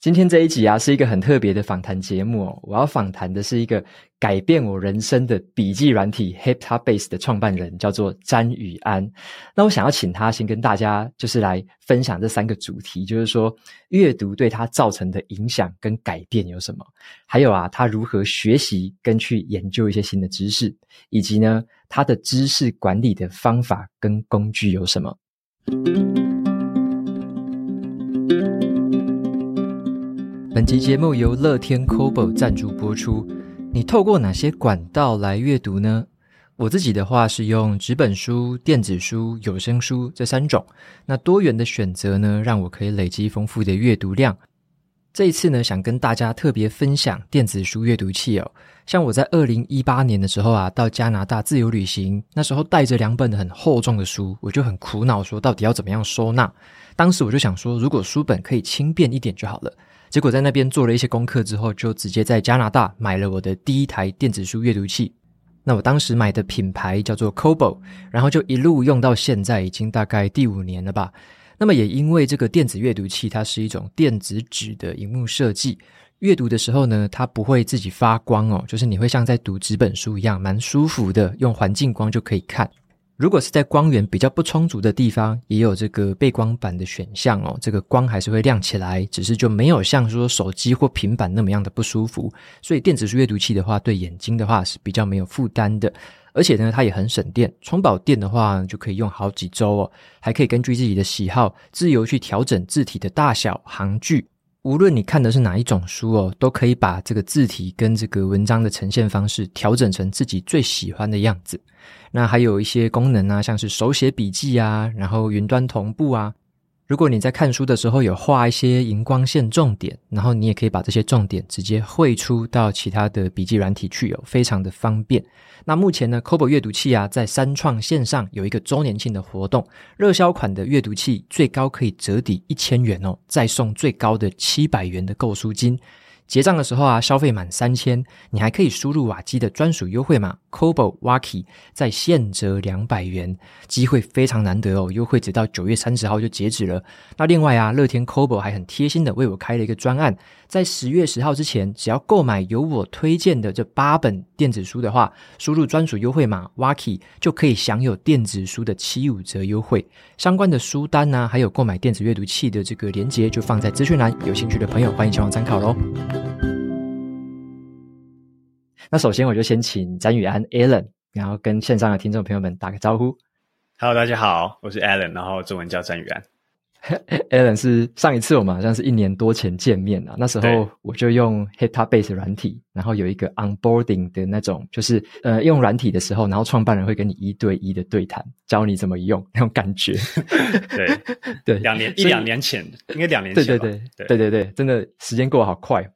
今天这一集啊，是一个很特别的访谈节目哦。我要访谈的是一个改变我人生的笔记软体 Heptabase 的创办人，叫做詹宇安。那我想要请他先跟大家就是来分享这三个主题，就是说阅读对他造成的影响跟改变有什么，还有啊，他如何学习跟去研究一些新的知识，以及呢，他的知识管理的方法跟工具有什么。本集节目由乐天 Kobo 赞助播出。你透过哪些管道来阅读呢？我自己的话是用纸本书、电子书、有声书这三种。那多元的选择呢，让我可以累积丰富的阅读量。这一次呢，想跟大家特别分享电子书阅读器哦。像我在二零一八年的时候啊，到加拿大自由旅行，那时候带着两本很厚重的书，我就很苦恼，说到底要怎么样收纳。当时我就想说，如果书本可以轻便一点就好了。结果在那边做了一些功课之后，就直接在加拿大买了我的第一台电子书阅读器。那我当时买的品牌叫做 Kobo，然后就一路用到现在，已经大概第五年了吧。那么也因为这个电子阅读器，它是一种电子纸的荧幕设计，阅读的时候呢，它不会自己发光哦，就是你会像在读纸本书一样，蛮舒服的，用环境光就可以看。如果是在光源比较不充足的地方，也有这个背光板的选项哦。这个光还是会亮起来，只是就没有像说手机或平板那么样的不舒服。所以电子书阅读器的话，对眼睛的话是比较没有负担的，而且呢，它也很省电。充饱电的话，就可以用好几周哦，还可以根据自己的喜好自由去调整字体的大小、行距。无论你看的是哪一种书哦，都可以把这个字体跟这个文章的呈现方式调整成自己最喜欢的样子。那还有一些功能啊，像是手写笔记啊，然后云端同步啊。如果你在看书的时候有画一些荧光线重点，然后你也可以把这些重点直接汇出到其他的笔记软体去哦，非常的方便。那目前呢，Kobo 阅读器啊，在三创线上有一个周年庆的活动，热销款的阅读器最高可以折抵一千元哦，再送最高的七百元的购书金。结账的时候啊，消费满三千，你还可以输入瓦基的专属优惠码 Kobo Waki，在现折两百元，机会非常难得哦，优惠直到九月三十号就截止了。那另外啊，乐天 Kobo 还很贴心的为我开了一个专案，在十月十号之前，只要购买由我推荐的这八本电子书的话，输入专属优惠码 Waki 就可以享有电子书的七五折优惠。相关的书单呢、啊，还有购买电子阅读器的这个链接，就放在资讯栏，有兴趣的朋友欢迎前往参考喽。那首先我就先请詹宇安 Alan，然后跟线上的听众朋友们打个招呼。Hello，大家好，我是 Alan，然后中文叫詹宇安。Alan 是上一次我们好像是一年多前见面了，那时候我就用 Heptabase 软体，然后有一个 onboarding 的那种，就是呃用软体的时候，然后创办人会跟你一对一的对谈，教你怎么用那种感觉。对对，两年一两年前，应该两年前。对对对对对对对，真的时间过得好快。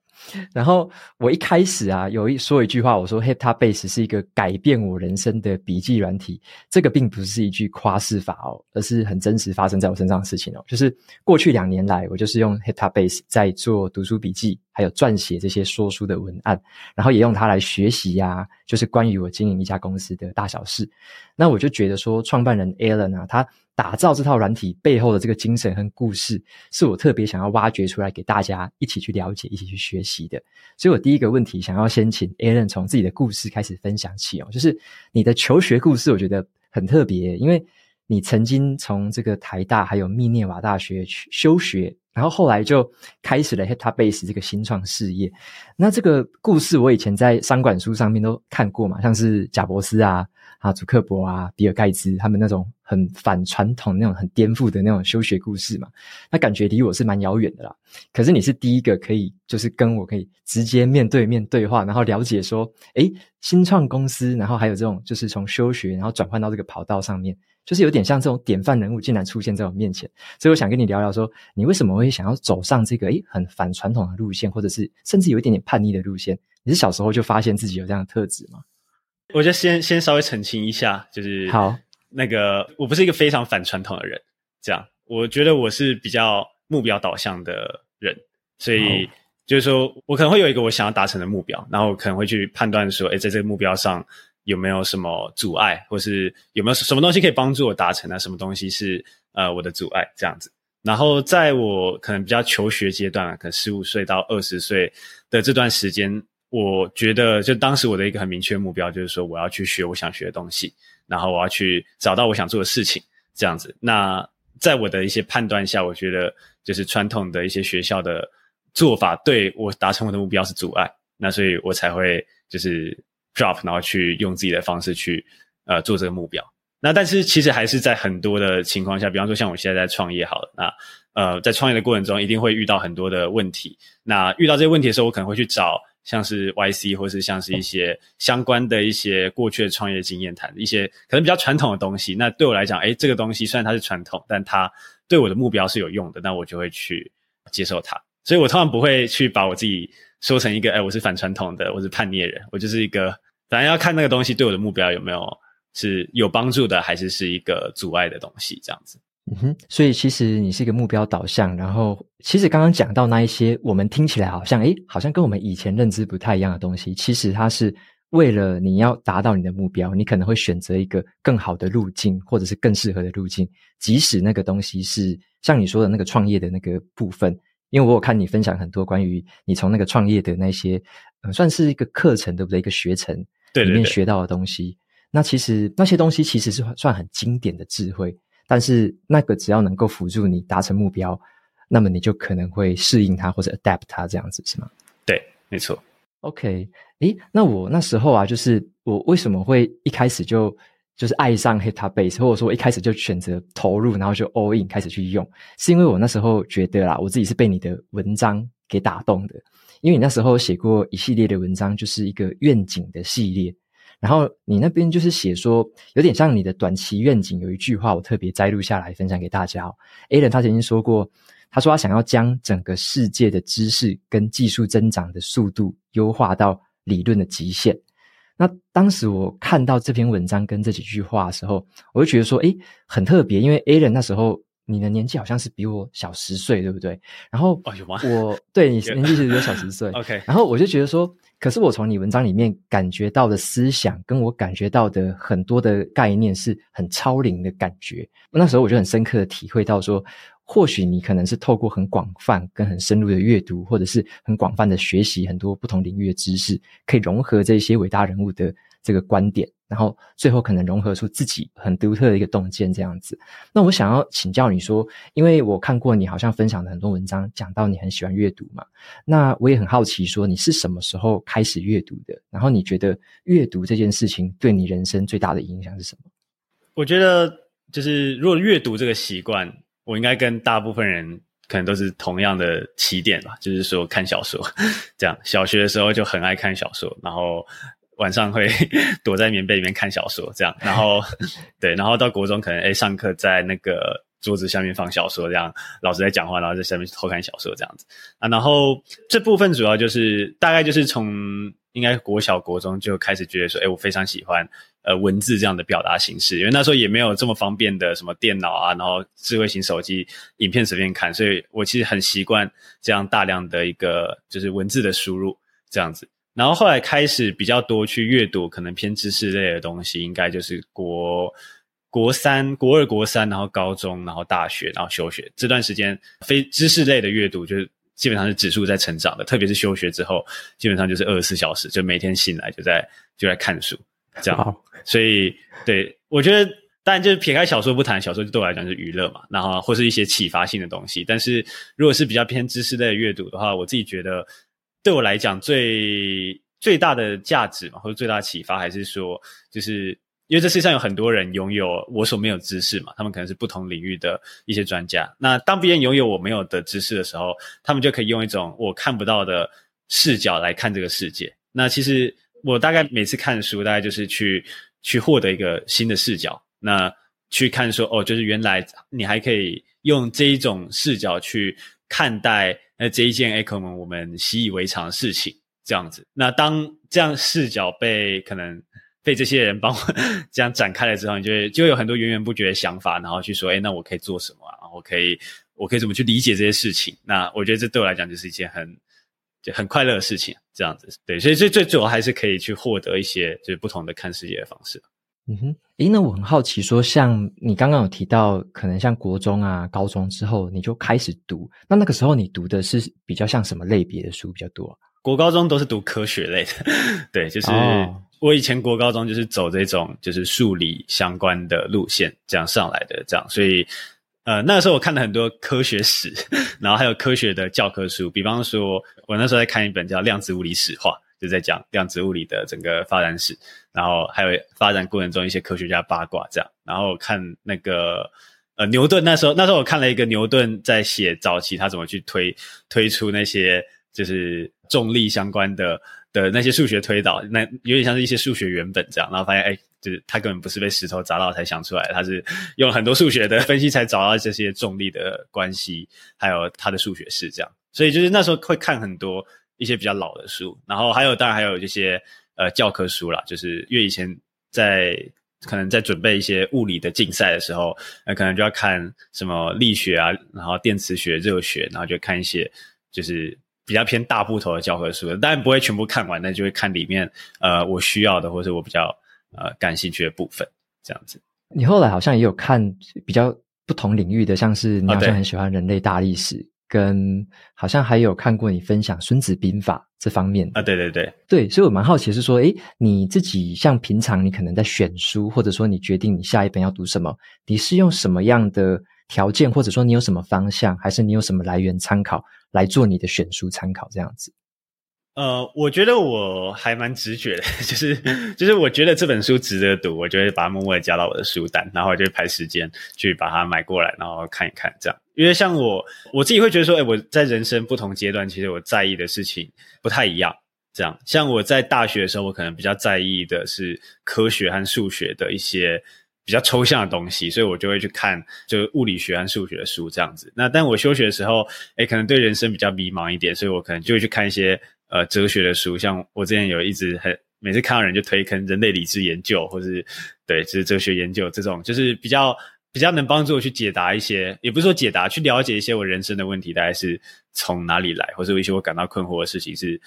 然后我一开始啊，有一说一句话，我说 Heptabase 是一个改变我人生的笔记软体。这个并不是一句夸饰法哦，而是很真实发生在我身上的事情哦。就是过去两年来，我就是用 Heptabase 在做读书笔记，还有撰写这些说书的文案，然后也用它来学习呀、就是关于我经营一家公司的大小事。那我就觉得说，创办人 Alan 啊，他。打造这套软体背后的这个精神和故事，是我特别想要挖掘出来给大家一起去了解、一起去学习的。所以我第一个问题想要先请 Alan 从自己的故事开始分享起哦，就是你的求学故事，我觉得很特别，因为你曾经从这个台大还有密涅瓦大学去休学，然后后来就开始了 HetaBase 这个新创事业。那这个故事我以前在商管书上面都看过嘛，像是贾伯斯啊。啊，祖克伯啊，比尔盖茨他们那种很反传统、那种很颠覆的那种休学故事嘛，那感觉离我是蛮遥远的啦。可是你是第一个可以，就是跟我可以直接面对面对话，然后了解说，诶，新创公司，然后还有这种就是从休学然后转换到这个跑道上面，就是有点像这种典范人物竟然出现在我面前。所以我想跟你聊聊说，你为什么会想要走上这个诶很反传统的路线，或者是甚至有一点点叛逆的路线？你是小时候就发现自己有这样的特质吗？我就先先稍微澄清一下，就是好，那个我不是一个非常反传统的人，这样，我觉得我是比较目标导向的人，所以就是说我可能会有一个我想要达成的目标，然后我可能会去判断说，哎，在这个目标上有没有什么阻碍，或是有没有什么东西可以帮助我达成啊？什么东西是呃我的阻碍这样子。然后在我可能比较求学阶段，可能十五岁到二十岁的这段时间，我觉得就当时我的一个很明确的目标就是说，我要去学我想学的东西，然后我要去找到我想做的事情，这样子。那在我的一些判断下，我觉得就是传统的一些学校的做法对我达成我的目标是阻碍，那所以我才会就是 drop，然后去用自己的方式去呃做这个目标。那但是其实还是在很多的情况下，比方说像我现在在创业好了，那呃在创业的过程中一定会遇到很多的问题。那遇到这些问题的时候，我可能会去找像是 YC 或是像是一些相关的一些过去的创业经验谈一些可能比较传统的东西。那对我来讲，哎，这个东西虽然它是传统，但它对我的目标是有用的，那我就会去接受它。所以我通常不会去把我自己说成一个，哎，我是反传统的，我是叛逆人，我就是一个，反正要看那个东西对我的目标有没有是有帮助的，还是是一个阻碍的东西，这样子。嗯哼，所以其实你是一个目标导向，然后其实刚刚讲到那一些，我们听起来好像，诶，好像跟我们以前认知不太一样的东西，其实它是为了你要达到你的目标，你可能会选择一个更好的路径，或者是更适合的路径，即使那个东西是像你说的那个创业的那个部分。因为我有看你分享很多关于你从那个创业的那些，嗯，算是一个课程对不对？一个学程里面学到的东西。对对对。那其实那些东西其实是算很经典的智慧，但是那个只要能够辅助你达成目标，那么你就可能会适应它或者 adapt 它这样子，是吗？对，没错。OK，诶，那我那时候啊，就是我为什么会一开始就。就是爱上 Heptabase，或者说我一开始就选择投入，然后就 all in 开始去用，是因为我那时候觉得啦，我自己是被你的文章给打动的，因为你那时候写过一系列的文章，就是一个愿景的系列，然后你那边就是写说，有点像你的短期愿景，有一句话我特别摘录下来分享给大家哦。Alan 他曾经说过，他说他想要将整个世界的知识跟技术增长的速度优化到理论的极限。那当时我看到这篇文章跟这几句话的时候，我就觉得说，诶，很特别，因为 Alan 那时候你的年纪好像是比我小十岁，对不对？然后我、哦、对你年纪其实比我小十岁，OK。然后我就觉得说，可是我从你文章里面感觉到的思想，跟我感觉到的很多的概念是很超龄的感觉。那时候我就很深刻的体会到说。或许你可能是透过很广泛跟很深入的阅读，或者是很广泛的学习很多不同领域的知识，可以融合这些伟大人物的这个观点，然后最后可能融合出自己很独特的一个洞见这样子。那我想要请教你说，因为我看过你好像分享的很多文章，讲到你很喜欢阅读嘛，那我也很好奇说你是什么时候开始阅读的？然后你觉得阅读这件事情对你人生最大的影响是什么？我觉得就是如果阅读这个习惯。我应该跟大部分人可能都是同样的起点吧，就是说看小说，这样。小学的时候就很爱看小说，然后晚上会 躲在棉被里面看小说，这样。然后 对，然后到国中可能诶上课在那个桌子下面放小说，这样老师在讲话，然后在下面偷看小说这样子啊。然后这部分主要就是大概就是从应该国小国中就开始觉得说，诶我非常喜欢。呃，文字这样的表达形式，因为那时候也没有这么方便的什么电脑啊，然后智慧型手机，影片随便看，所以我其实很习惯这样大量的一个就是文字的输入这样子。然后后来开始比较多去阅读，可能偏知识类的东西，应该就是国国三、国二、国三，然后高中，然后大学，然后休学这段时间，非知识类的阅读就是基本上是指数在成长的，特别是休学之后，基本上就是二十四小时，就每天醒来就在就在看书。这样，所以对，我觉得当然就是撇开小说不谈，小说就对我来讲是娱乐嘛，然后或是一些启发性的东西。但是如果是比较偏知识类的阅读的话，我自己觉得对我来讲最最大的价值嘛，或者最大的启发，还是说，就是因为这世界上有很多人拥有我所没有知识嘛，他们可能是不同领域的一些专家。那当别人拥有我没有的知识的时候，他们就可以用一种我看不到的视角来看这个世界。那其实。我大概每次看书，大概就是去去获得一个新的视角。那去看说，哦，就是原来你还可以用这一种视角去看待那这一件 Echo 们我们习以为常的事情，这样子。那当这样视角被可能被这些人帮我 这样展开了之后，你就会就有很多源源不绝的想法，然后去说，哎，那我可以做什么啊？我可以我可以怎么去理解这些事情？那我觉得这对我来讲就是一件很就很快乐的事情，这样子。对，所以最最主要还是可以去获得一些就是不同的看世界的方式。嗯哼，诶，那我很好奇说，说像你刚刚有提到，可能像国中啊、高中之后你就开始读，那那个时候你读的是比较像什么类别的书比较多？国高中都是读科学类的，对，就是我以前国高中就是走这种就是数理相关的路线这样上来的，这样，所以呃那个时候我看了很多科学史，然后还有科学的教科书，比方说我那时候在看一本叫《量子物理史话》。就在讲量子物理的整个发展史，然后还有发展过程中一些科学家八卦这样，然后看那个呃牛顿那时候，那时候我看了一个牛顿在写早期他怎么去推推出那些就是重力相关的的那些数学推导，那有点像是一些数学原本这样，然后发现哎，就是他根本不是被石头砸到才想出来，他是用很多数学的分析才找到这些重力的关系，还有他的数学式这样，所以就是那时候会看很多。一些比较老的书，然后还有当然还有这些呃教科书啦，就是因为以前在可能在准备一些物理的竞赛的时候，呃，可能就要看什么力学啊，然后电磁学、热学，然后就看一些就是比较偏大部头的教科书，当然不会全部看完，那就会看里面呃我需要的或者我比较呃感兴趣的部分这样子。你后来好像也有看比较不同领域的，像是你好像很喜欢人类大历史。哦跟好像还有看过你分享《孙子兵法》这方面啊，对对对对，所以我蛮好奇是说，诶，你自己像平常你可能在选书，或者说你决定你下一本要读什么，你是用什么样的条件，或者说你有什么方向，还是你有什么来源参考来做你的选书参考这样子？呃，我觉得我还蛮直觉的，就是就是我觉得这本书值得读，我就会把它默默的加到我的书单，然后我就排时间去把它买过来，然后看一看这样。因为像我我自己会觉得说，诶，我在人生不同阶段，其实我在意的事情不太一样。这样，像我在大学的时候，我可能比较在意的是科学和数学的一些比较抽象的东西，所以我就会去看就是物理学和数学的书这样子。那但我休学的时候，诶，可能对人生比较迷茫一点，所以我可能就会去看一些。呃，哲学的书，像我之前有一直很每次看到人就推坑人类理智研究，或是对，就是哲学研究这种，就是比较比较能帮助我去解答一些，也不是说解答，去了解一些我人生的问题，大概是从哪里来，或者有一些我感到困惑的事情，是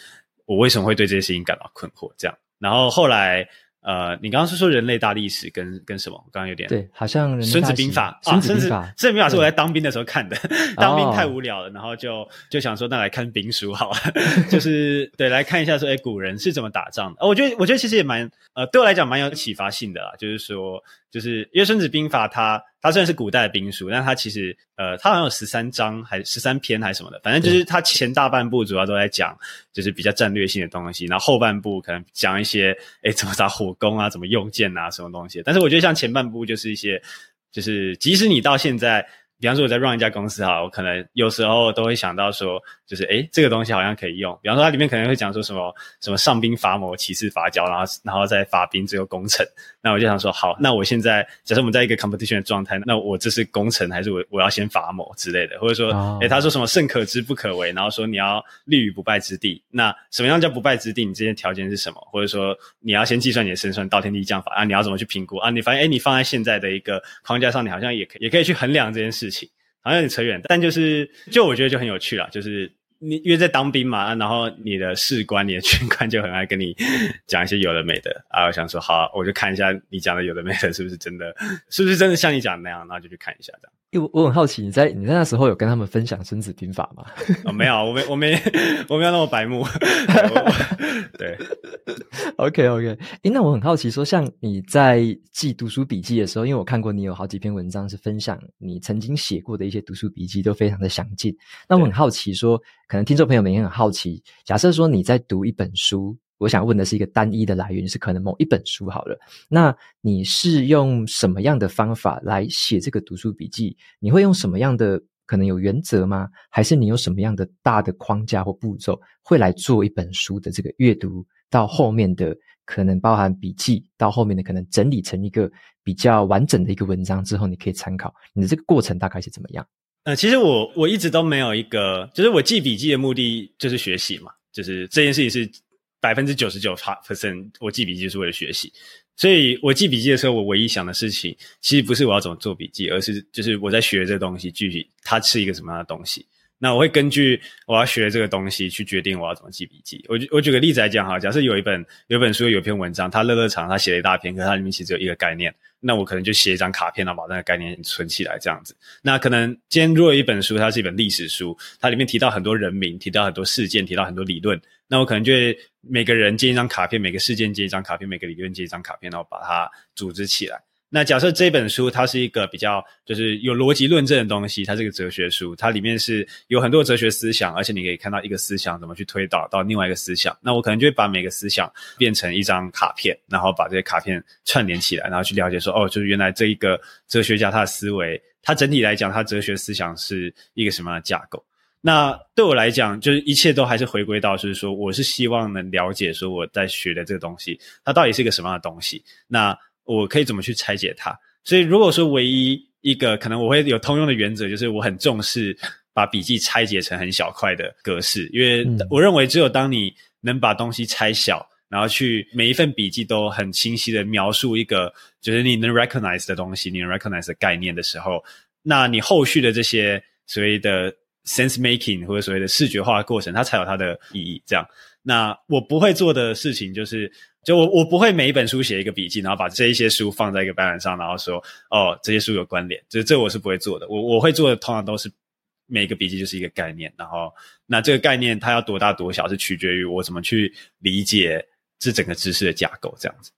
我为什么会对这些事情感到困惑，这样。然后后来。呃，你刚刚是说人类大历史跟跟什么？我刚刚有点对，好像孙子兵法啊，孙子兵法，孙子兵法是我在当兵的时候看的，当兵太无聊了，然后就就想说，那来看兵书好了，就是对，来看一下说，哎，古人是怎么打仗的？哦，我觉得我觉得其实也蛮呃，对我来讲蛮有启发性的啦，就是说。就是因为《孙子兵法》它，它它虽然是古代的兵书，但它其实呃，它好像有十三章，还十三篇，还是什么的。反正就是它前大半部主要都在讲，就是比较战略性的东西，然后后半部可能讲一些，诶怎么打火攻啊，怎么用剑啊，什么东西。但是我觉得像前半部就是一些，就是即使你到现在。比方说我在 run 一家公司哈，我可能有时候都会想到说，就是诶这个东西好像可以用。比方说它里面可能会讲说什么什么上兵伐谋，其次伐交，然后然后再伐兵，最后攻城。那我就想说，好，那我现在假设我们在一个 competition 的状态，那我这是攻城还是我我要先伐谋之类的？或者说，诶、oh. 他说什么胜可知不可为，然后说你要立于不败之地。那什么样叫不败之地？你这些条件是什么？或者说你要先计算你的胜算，道天地将法啊？你要怎么去评估啊？你发现诶你放在现在的一个框架上，你好像也可也可以去衡量这件事事情。好像有点扯远，但就是就我觉得就很有趣啦，就是你因为在当兵嘛，然后你的士官、你的军官就很爱跟你讲一些有的没的啊。我想说，好，我就看一下你讲的有的没的，是不是真的，是不是真的像你讲的那样，然后就去看一下这样。因为我很好奇，你在你在那时候有跟他们分享《孙子兵法》吗？哦，没有，我没，我没，我没有那么白目。对，OK OK。诶，那我很好奇，说像你在记读书笔记的时候，因为我看过你有好几篇文章是分享你曾经写过的一些读书笔记，都非常的详尽。那我很好奇说，说可能听众朋友们也很好奇，假设说你在读一本书。我想问的是一个单一的来源，是可能某一本书好了。那你是用什么样的方法来写这个读书笔记？你会用什么样的可能有原则吗？还是你有什么样的大的框架或步骤，会来做一本书的这个阅读到后面的可能包含笔记，到后面的可能整理成一个比较完整的一个文章之后，你可以参考。你的这个过程大概是怎么样？呃，其实我我一直都没有一个，就是我记笔记的目的就是学习嘛，就是这件事情是。百分之九十九 percent，我记笔记就是为了学习，所以我记笔记的时候，我唯一想的事情，其实不是我要怎么做笔记，而是就是我在学这个东西，具体它是一个什么样的东西。那我会根据我要学这个东西去决定我要怎么记笔记。我我举个例子来讲哈，假设有一本有本书有篇文章，它乐乐长，它写了一大篇，可是它里面其实只有一个概念。那我可能就写一张卡片，然后把那个概念存起来，这样子。那可能今天如果有一本书，它是一本历史书，它里面提到很多人名，提到很多事件，提到很多理论，那我可能就会每个人接一张卡片，每个事件接一张卡片，每个理论接一张卡片，然后把它组织起来。那假设这本书它是一个比较就是有逻辑论证的东西，它是个哲学书，它里面是有很多哲学思想，而且你可以看到一个思想怎么去推导到另外一个思想。那我可能就会把每个思想变成一张卡片，然后把这些卡片串联起来，然后去了解说，哦，就是原来这一个哲学家他的思维，他整体来讲，他哲学思想是一个什么样的架构？那对我来讲，就是一切都还是回归到，就是说，我是希望能了解说我在学的这个东西，它到底是一个什么样的东西？那我可以怎么去拆解它？所以如果说唯一一个可能我会有通用的原则，就是我很重视把笔记拆解成很小块的格式，因为我认为只有当你能把东西拆小，然后去每一份笔记都很清晰的描述一个就是你能 recognize 的东西，你能 recognize 的概念的时候，那你后续的这些所谓的 sense making 或者所谓的视觉化的过程，它才有它的意义。这样，那我不会做的事情就是。就我我不会每一本书写一个笔记，然后把这一些书放在一个白板上，然后说哦，这些书有关联，这这我是不会做的。我我会做的通常都是每个笔记就是一个概念，然后那这个概念它要多大多小是取决于我怎么去理解这整个知识的架构这样子。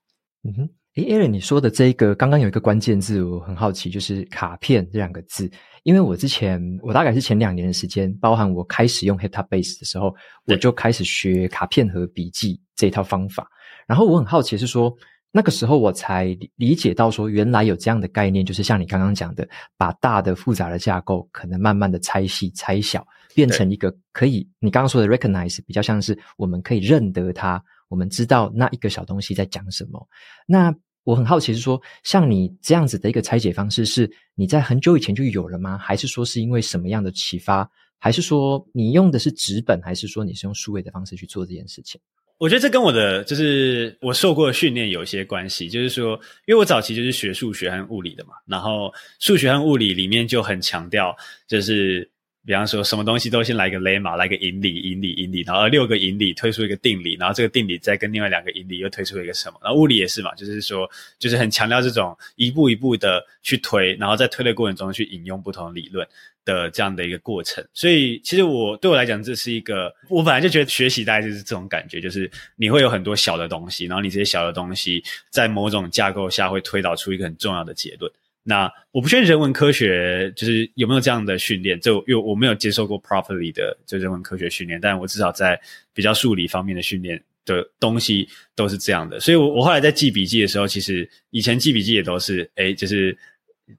嗯哼，诶，Aaron，你说的这一个刚刚有一个关键字，我很好奇，就是卡片这两个字，因为我之前我大概是前两年的时间，包含我开始用 Heptabase 的时候，我就开始学卡片和笔记这一套方法。然后我很好奇是说，那个时候我才理解到说，原来有这样的概念，就是像你刚刚讲的，把大的复杂的架构可能慢慢的拆细、拆小，变成一个可以你刚刚说的 recognize，比较像是我们可以认得它，我们知道那一个小东西在讲什么。那我很好奇是说，像你这样子的一个拆解方式，是你在很久以前就有了吗？还是说是因为什么样的启发？还是说你用的是纸本？还是说你是用数位的方式去做这件事情？我觉得这跟我的就是我受过的训练有一些关系，就是说，因为我早期就是学数学和物理的嘛，然后数学和物理里面就很强调，就是比方说什么东西都先来个雷马来个引理，引理，引理，然后六个引理推出一个定理，然后这个定理再跟另外两个引理又推出一个什么，然后物理也是嘛，就是说，就是很强调这种一步一步的去推，然后在推的过程中去引用不同理论。的这样的一个过程，所以其实我对我来讲，这是一个我本来就觉得学习大概就是这种感觉，就是你会有很多小的东西，然后你这些小的东西在某种架构下会推导出一个很重要的结论。那我不确定人文科学就是有没有这样的训练，就因为我没有接受过 properly 的就人文科学训练，但我至少在比较数理方面的训练的东西都是这样的。所以我我后来在记笔记的时候，其实以前记笔记也都是诶就是。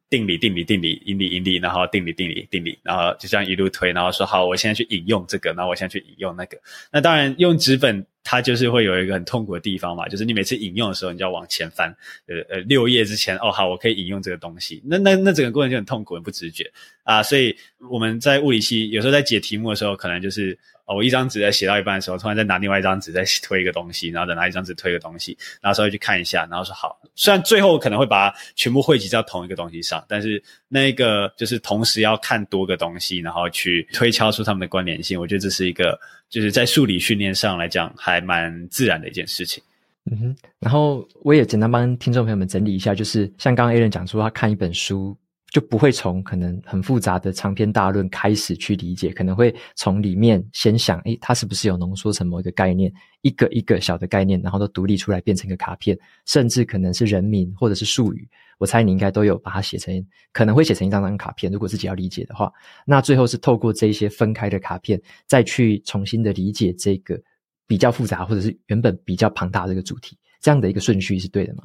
定理，定理，定理，引理，引理，然后定理，定理，定理，然后就这样一路推，然后说好，我现在去引用这个，然后我现在去引用那个。那当然用纸本，它就是会有一个很痛苦的地方嘛，就是你每次引用的时候，你就要往前翻，呃呃，六页之前，哦好，我可以引用这个东西。那那那整个过程就很痛苦，很不直觉啊。所以我们在物理系有时候在解题目的时候，可能就是。我一张纸在写到一半的时候，突然再拿另外一张纸再推一个东西，然后再拿一张纸推一个东西，然后稍微去看一下，然后说好。虽然最后可能会把它全部汇集到同一个东西上，但是那个就是同时要看多个东西，然后去推敲出它们的关联性。我觉得这是一个就是在数理训练上来讲还蛮自然的一件事情。嗯哼，然后我也简单帮听众朋友们整理一下，就是像刚刚 aen 讲说，他看一本书。就不会从可能很复杂的长篇大论开始去理解，可能会从里面先想，诶，它是不是有浓缩成某一个概念，一个一个小的概念，然后都独立出来变成一个卡片，甚至可能是人名或者是术语，我猜你应该都有把它写成，可能会写成一张张卡片。如果自己要理解的话，那最后是透过这一些分开的卡片，再去重新的理解这个比较复杂或者是原本比较庞大的这个主题，这样的一个顺序是对的吗？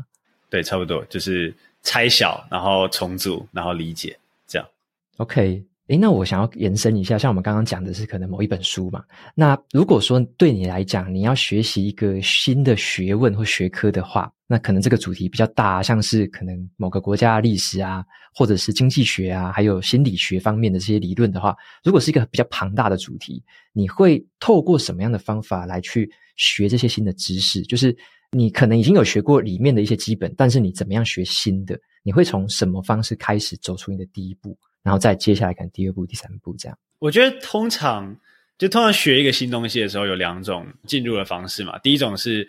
对，差不多就是。拆小，然后重组，然后理解，这样。OK，诶，那我想要延伸一下，像我们刚刚讲的是可能某一本书嘛。那如果说对你来讲，你要学习一个新的学问或学科的话，那可能这个主题比较大，像是可能某个国家历史啊，或者是经济学啊，还有心理学方面的这些理论的话，如果是一个比较庞大的主题，你会透过什么样的方法来去学这些新的知识？就是。你可能已经有学过里面的一些基本，但是你怎么样学新的？你会从什么方式开始走出你的第一步，然后再接下来看第二步、第三步这样？我觉得通常就通常学一个新东西的时候，有两种进入的方式嘛。第一种是。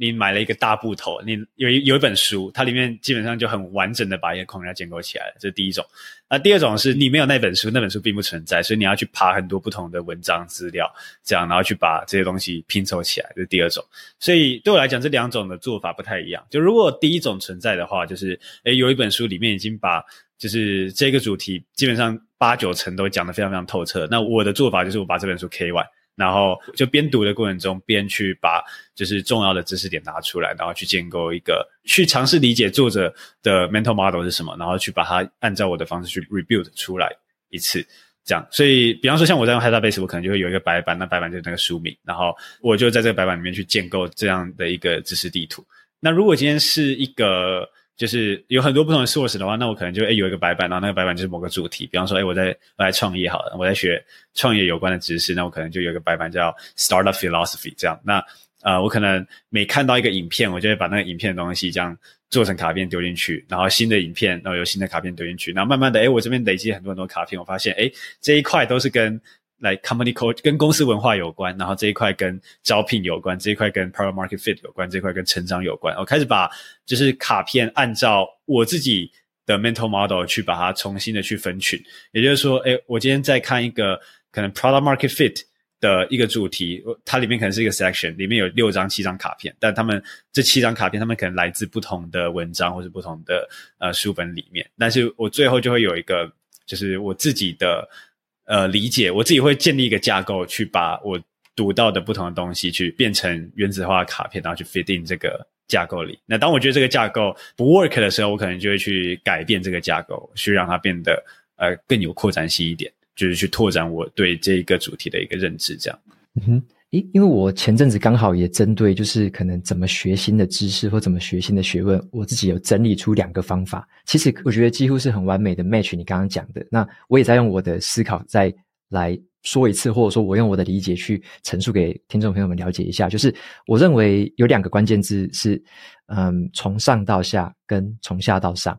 你买了一个大部头，你有一有一本书，它里面基本上就很完整的把一个框架建构起来了，这是第一种。那第二种是你没有那本书，那本书并不存在，所以你要去爬很多不同的文章资料，这样然后去把这些东西拼凑起来，这是第二种。所以对我来讲，这两种的做法不太一样。就如果第一种存在的话，就是诶有一本书里面已经把就是这个主题基本上八九成都讲得非常非常透彻。那我的做法就是我把这本书 K 完。然后就边读的过程中，边去把就是重要的知识点拿出来，然后去建构一个，去尝试理解作者的 mental model 是什么，然后去把它按照我的方式去 rebuild 出来一次，这样。所以，比方说像我在用 Headspace，我可能就会有一个白板，那白板就是那个书名，然后我就在这个白板里面去建构这样的一个知识地图。那如果今天是一个就是有很多不同的 source 的话，那我可能就诶有一个白板，然后那个白板就是某个主题，比方说诶我在我在创业好了，我在学创业有关的知识，那我可能就有一个白板叫 Startup Philosophy 这样。那呃我可能每看到一个影片，我就会把那个影片的东西这样做成卡片丢进去，然后新的影片，然后有新的卡片丢进去，然后慢慢的诶我这边累积很多很多卡片，我发现诶这一块都是跟来、company culture 跟公司文化有关，然后这一块跟招聘有关，这一块跟 product market fit 有关，这一块跟成长有关。我开始把就是卡片按照我自己的 mental model 去把它重新的去分群，也就是说，诶，我今天在看一个可能 product market fit 的一个主题，它里面可能是一个 section，里面有六张七张卡片，但他们这七张卡片，他们可能来自不同的文章或者不同的呃书本里面，但是我最后就会有一个就是我自己的。呃，理解，我自己会建立一个架构，去把我读到的不同的东西，去变成原子化的卡片，然后去 fit in 这个架构里。那当我觉得这个架构不 work 的时候，我可能就会去改变这个架构，去让它变得呃更有扩展性一点，就是去拓展我对这一个主题的一个认知，这样。嗯哼。诶，因为我前阵子刚好也针对就是可能怎么学新的知识或怎么学新的学问，我自己有整理出两个方法。其实我觉得几乎是很完美的 match 你刚刚讲的。那我也在用我的思考再来说一次，或者说我用我的理解去陈述给听众朋友们了解一下。就是我认为有两个关键字是，嗯，从上到下跟从下到上。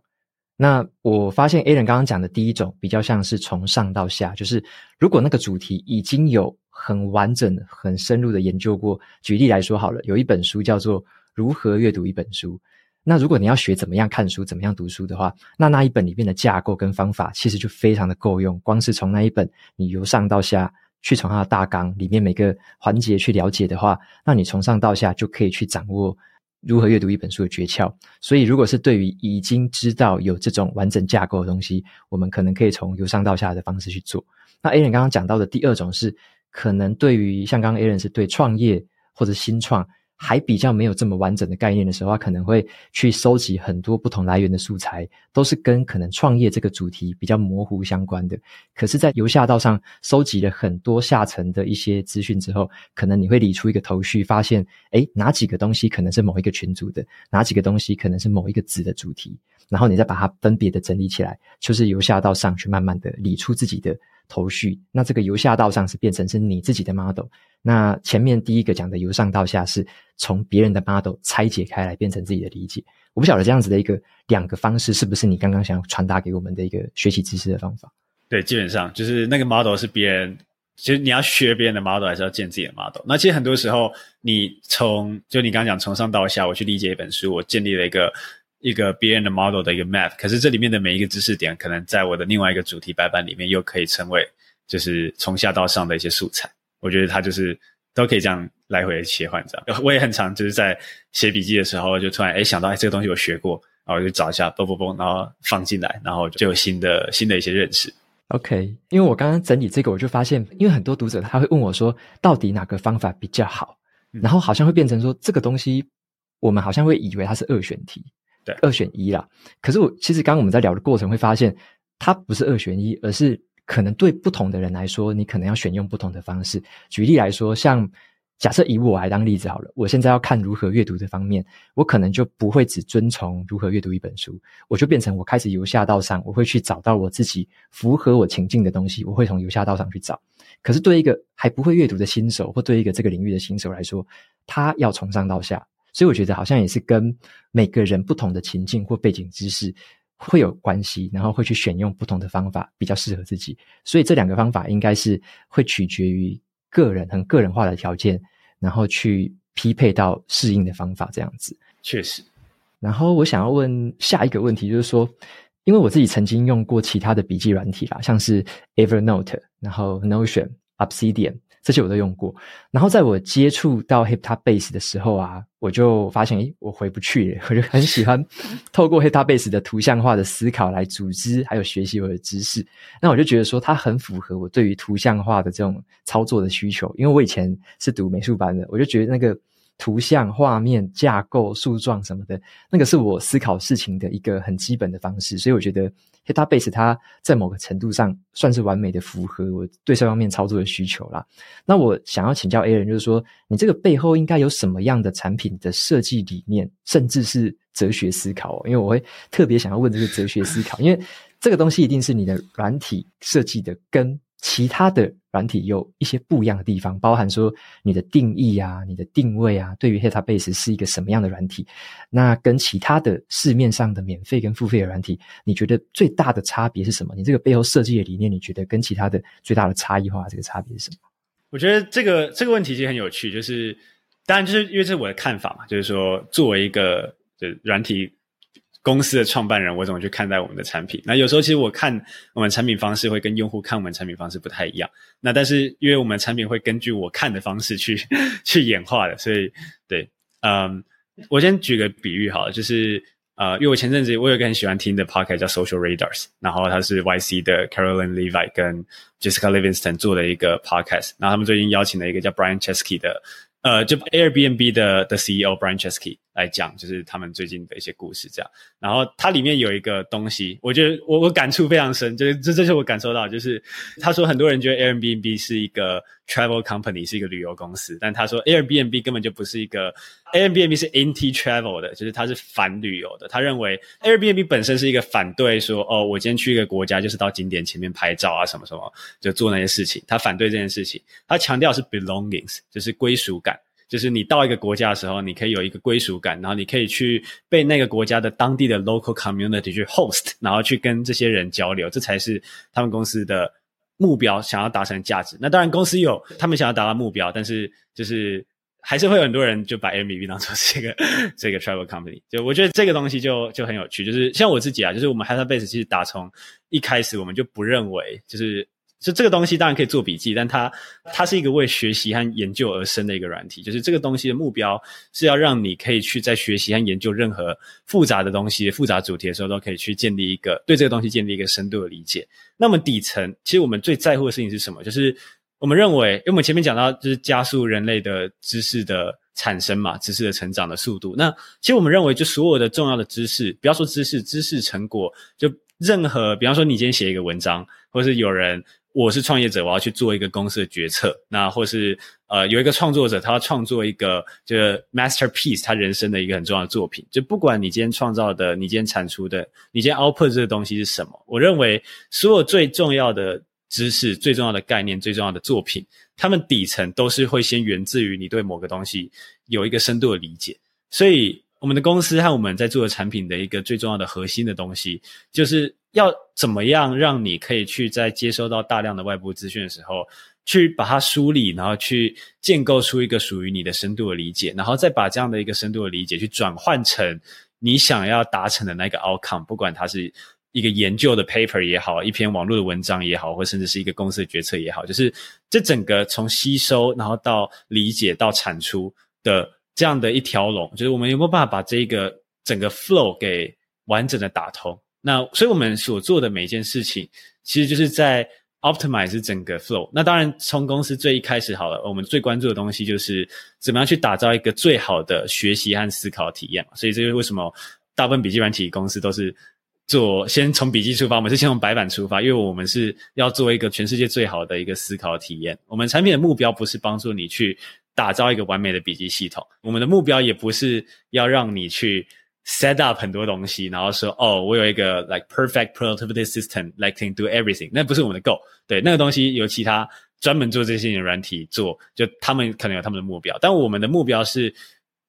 那我发现 Alan 刚刚讲的第一种比较像是从上到下，就是如果那个主题已经有很完整、很深入的研究过。举例来说好了，有一本书叫做《如何阅读一本书》。那如果你要学怎么样看书、怎么样读书的话，那那一本里面的架构跟方法其实就非常的够用。光是从那一本，你由上到下去从它的大纲里面每个环节去了解的话，那你从上到下就可以去掌握。如何阅读一本书的诀窍？所以，如果是对于已经知道有这种完整架构的东西，我们可能可以从由上到下的方式去做。那 Alan 刚刚讲到的第二种是，可能对于像刚刚 Alan 是对创业或者新创。还比较没有这么完整的概念的时候，他可能会去收集很多不同来源的素材，都是跟可能创业这个主题比较模糊相关的。可是，在由下到上收集了很多下层的一些资讯之后，可能你会理出一个头绪，发现，诶，哪几个东西可能是某一个群组的，哪几个东西可能是某一个子的主题，然后你再把它分别的整理起来，就是由下到上去慢慢的理出自己的头绪。那这个由下到上是变成是你自己的 model。那前面第一个讲的由上到下是从别人的 model 拆解开来变成自己的理解，我不晓得这样子的一个两个方式是不是你刚刚想要传达给我们的一个学习知识的方法？对，基本上就是那个 model 是别人，其实你要学别人的 model 还是要建自己的 model？那其实很多时候你从就你刚刚讲从上到下，我去理解一本书，我建立了一个一个别人的 model 的一个 map，可是这里面的每一个知识点，可能在我的另外一个主题白板里面又可以成为就是从下到上的一些素材。我觉得它就是都可以这样来回切换，这样。我也很常就是在写笔记的时候，就突然哎想到，哎这个东西我学过，然后我就找一下，嘣嘣嘣，然后放进来，然后就有新的新的一些认识。OK，因为我刚刚整理这个，我就发现，因为很多读者他会问我说，到底哪个方法比较好？嗯、然后好像会变成说，这个东西我们好像会以为它是二选题，对，二选一啦。可是我其实刚刚我们在聊的过程会发现，它不是二选一，而是。可能对不同的人来说，你可能要选用不同的方式。举例来说，像假设以我来当例子好了，我现在要看如何阅读这方面，我可能就不会只遵从如何阅读一本书，我就变成我开始由下到上，我会去找到我自己符合我情境的东西，我会从由下到上去找。可是对一个还不会阅读的新手，或对一个这个领域的新手来说，他要从上到下，所以我觉得好像也是跟每个人不同的情境或背景知识。会有关系，然后会去选用不同的方法比较适合自己。所以这两个方法应该是会取决于个人很个人化的条件，然后去匹配到适应的方法这样子。确实。然后我想要问下一个问题，就是说，因为我自己曾经用过其他的笔记软体啦，像是 Evernote，然后 Notion、Obsidian。这些我都用过，然后在我接触到 HIP TA BASE 的时候啊，我就发现，诶，我回不去了。我就很喜欢 透过 Hyptabase 的图像化的思考来组织还有学习我的知识。那我就觉得说，它很符合我对于图像化的这种操作的需求，因为我以前是读美术班的，我就觉得那个。图像、画面、架构、树状什么的，那个是我思考事情的一个很基本的方式，所以我觉得 Hyptabase 它在某个程度上算是完美的符合我对这方面操作的需求啦。那我想要请教 Aaron，就是说你这个背后应该有什么样的产品的设计理念，甚至是哲学思考？因为我会特别想要问这个哲学思考，因为这个东西一定是你的软体设计的根。其他的软体有一些不一样的地方，包含说你的定义啊、你的定位啊，对于 hit base 是一个什么样的软体？那跟其他的市面上的免费跟付费的软体，你觉得最大的差别是什么？你这个背后设计的理念，你觉得跟其他的最大的差异化这个差别是什么？我觉得这个这个问题其实很有趣，就是当然就是因为这是我的看法嘛，就是说作为一个就软体。公司的创办人，我怎么去看待我们的产品？那有时候其实我看我们产品方式会跟用户看我们产品方式不太一样。那但是因为我们产品会根据我看的方式去 去演化的，所以对，嗯，我先举个比喻好了，就是呃，因为我前阵子我有一个很喜欢听的 podcast 叫 Social Radars，然后他是 YC 的 Caroline Levi 跟 Jessica Livingston 做的一个 podcast，然后他们最近邀请了一个叫 Brian Chesky 的。呃，就 Airbnb 的的 CEO Brian Chesky 来讲，就是他们最近的一些故事这样。然后它里面有一个东西，我觉得我我感触非常深，就是这这是我感受到，就是他说很多人觉得 Airbnb 是一个 travel company，是一个旅游公司，但他说 Airbnb 根本就不是一个，Airbnb 是 anti travel 的，就是它是反旅游的。他认为 Airbnb 本身是一个反对说，哦，我今天去一个国家就是到景点前面拍照啊，什么什么，就做那些事情。他反对这件事情，他强调是 belongings，就是归属感。就是你到一个国家的时候，你可以有一个归属感，然后你可以去被那个国家的当地的 local community 去 host，然后去跟这些人交流，这才是他们公司的目标，想要达成的价值。那当然，公司有他们想要达到目标，但是就是还是会有很多人就把 Airbnb 当做这个这个 travel company。就我觉得这个东西就就很有趣，就是像我自己啊，就是我们 Hyptabase 其实打从一开始我们就不认为就是。就这个东西当然可以做笔记，但它它是一个为学习和研究而生的一个软体。就是这个东西的目标是要让你可以去在学习和研究任何复杂的东西、复杂主题的时候，都可以去建立一个对这个东西建立一个深度的理解。那么底层，其实我们最在乎的事情是什么？就是我们认为，因为我们前面讲到，就是加速人类的知识的产生嘛，知识的成长的速度。那其实我们认为，就所有的重要的知识，不要说知识，知识成果，就任何，比方说你今天写一个文章，或是有人。我是创业者，我要去做一个公司的决策。那或是呃，有一个创作者，他要创作一个就是 masterpiece，他人生的一个很重要的作品。就不管你今天创造的，你今天产出的，你今天 output 这个东西是什么，我认为所有最重要的知识、最重要的概念、最重要的作品，他们底层都是会先源自于你对某个东西有一个深度的理解。所以，我们的公司和我们在做的产品的一个最重要的核心的东西，就是。要怎么样让你可以去在接收到大量的外部资讯的时候，去把它梳理，然后去建构出一个属于你的深度的理解，然后再把这样的一个深度的理解去转换成你想要达成的那个 outcome，不管它是一个研究的 paper 也好，一篇网络的文章也好，或甚至是一个公司的决策也好，就是这整个从吸收然后到理解到产出的这样的一条龙，就是我们有没有办法把这个整个 flow 给完整的打通？那所以我们所做的每一件事情，其实就是在 optimize 整个 flow。那当然，从公司最一开始好了，我们最关注的东西就是怎么样去打造一个最好的学习和思考体验。所以这就是为什么大部分笔记软体公司都是做先从笔记出发，我们是先从白板出发，因为我们是要做一个全世界最好的一个思考体验。我们产品的目标不是帮助你去打造一个完美的笔记系统，我们的目标也不是要让你去。set up 很多东西，然后说哦，我有一个 like perfect productivity system，like can do everything。那不是我们的 goal，对，那个东西由其他专门做这些的软体做，就他们可能有他们的目标，但我们的目标是，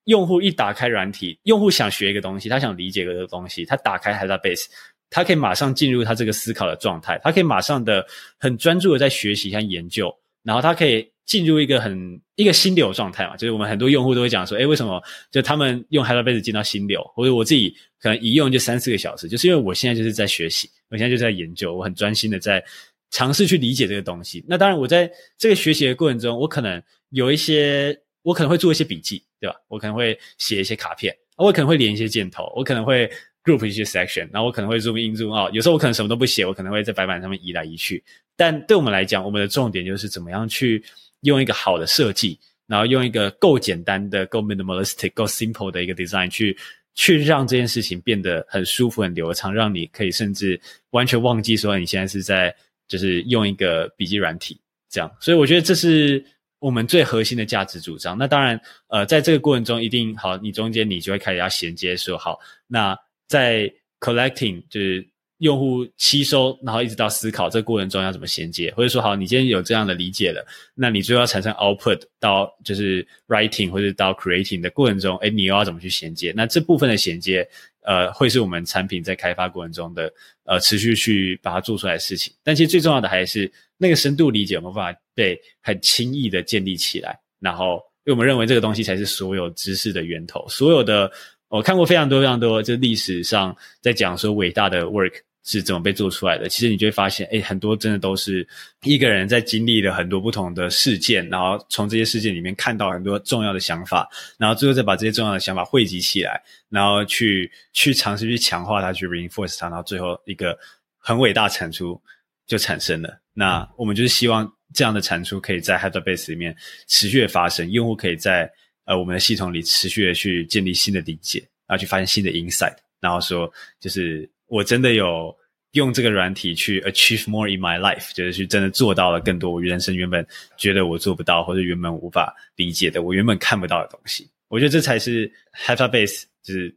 用户一打开软体，用户想学一个东西，他想理解一个东西，他打开 Hyptabase，他可以马上进入他这个思考的状态，他可以马上的很专注的在学习和研究，然后他可以进入一个很一个心流状态嘛。就是我们很多用户都会讲说，诶，为什么就他们用 HydraBase 进到心流，或者我自己可能一用就三四个小时，就是因为我现在就是在学习，我现在就在研究，我很专心的在尝试去理解这个东西。那当然，我在这个学习的过程中，我可能有一些，我可能会做一些笔记，对吧？我可能会写一些卡片。我可能会连一些箭头，我可能会 group 一些 section，然后我可能会 zoom in zoom out。有时候我可能什么都不写，我可能会在白板上面移来移去。但对我们来讲，我们的重点就是怎么样去用一个好的设计，然后用一个够简单的、够 minimalistic、够 simple 的一个 design 去去让这件事情变得很舒服、很流畅，让你可以甚至完全忘记说你现在是在就是用一个笔记软体这样。所以我觉得这是。我们最核心的价值主张，那当然，呃，在这个过程中，一定好，你中间你就会开始要衔接说好，那在 collecting 就是用户吸收，然后一直到思考这个过程中要怎么衔接，或者说好，你今天有这样的理解了，那你最后要产生 output 到就是 writing 或者到 creating 的过程中，诶，你又要怎么去衔接？那这部分的衔接，呃，会是我们产品在开发过程中的呃持续去把它做出来的事情。但其实最重要的还是那个深度理解有没有办法被很轻易的建立起来。然后，因为我们认为这个东西才是所有知识的源头。所有的我看过非常多非常多，就历史上在讲说伟大的 work。是怎么被做出来的？其实你就会发现，诶，很多真的都是一个人在经历了很多不同的事件，然后从这些事件里面看到很多重要的想法，然后最后再把这些重要的想法汇集起来，然后去去尝试去强化它，去 reinforce 它，然后最后一个很伟大产出就产生了。那我们就是希望这样的产出可以在 HydraBase 里面持续的发生，用户可以在呃我们的系统里持续的去建立新的理解，然后去发现新的 insight，然后说就是。我真的有用这个软体去 achieve more in my life，就是去真的做到了更多我人生原本觉得我做不到或者原本无法理解的，我原本看不到的东西。我觉得这才是 HydraBase 就是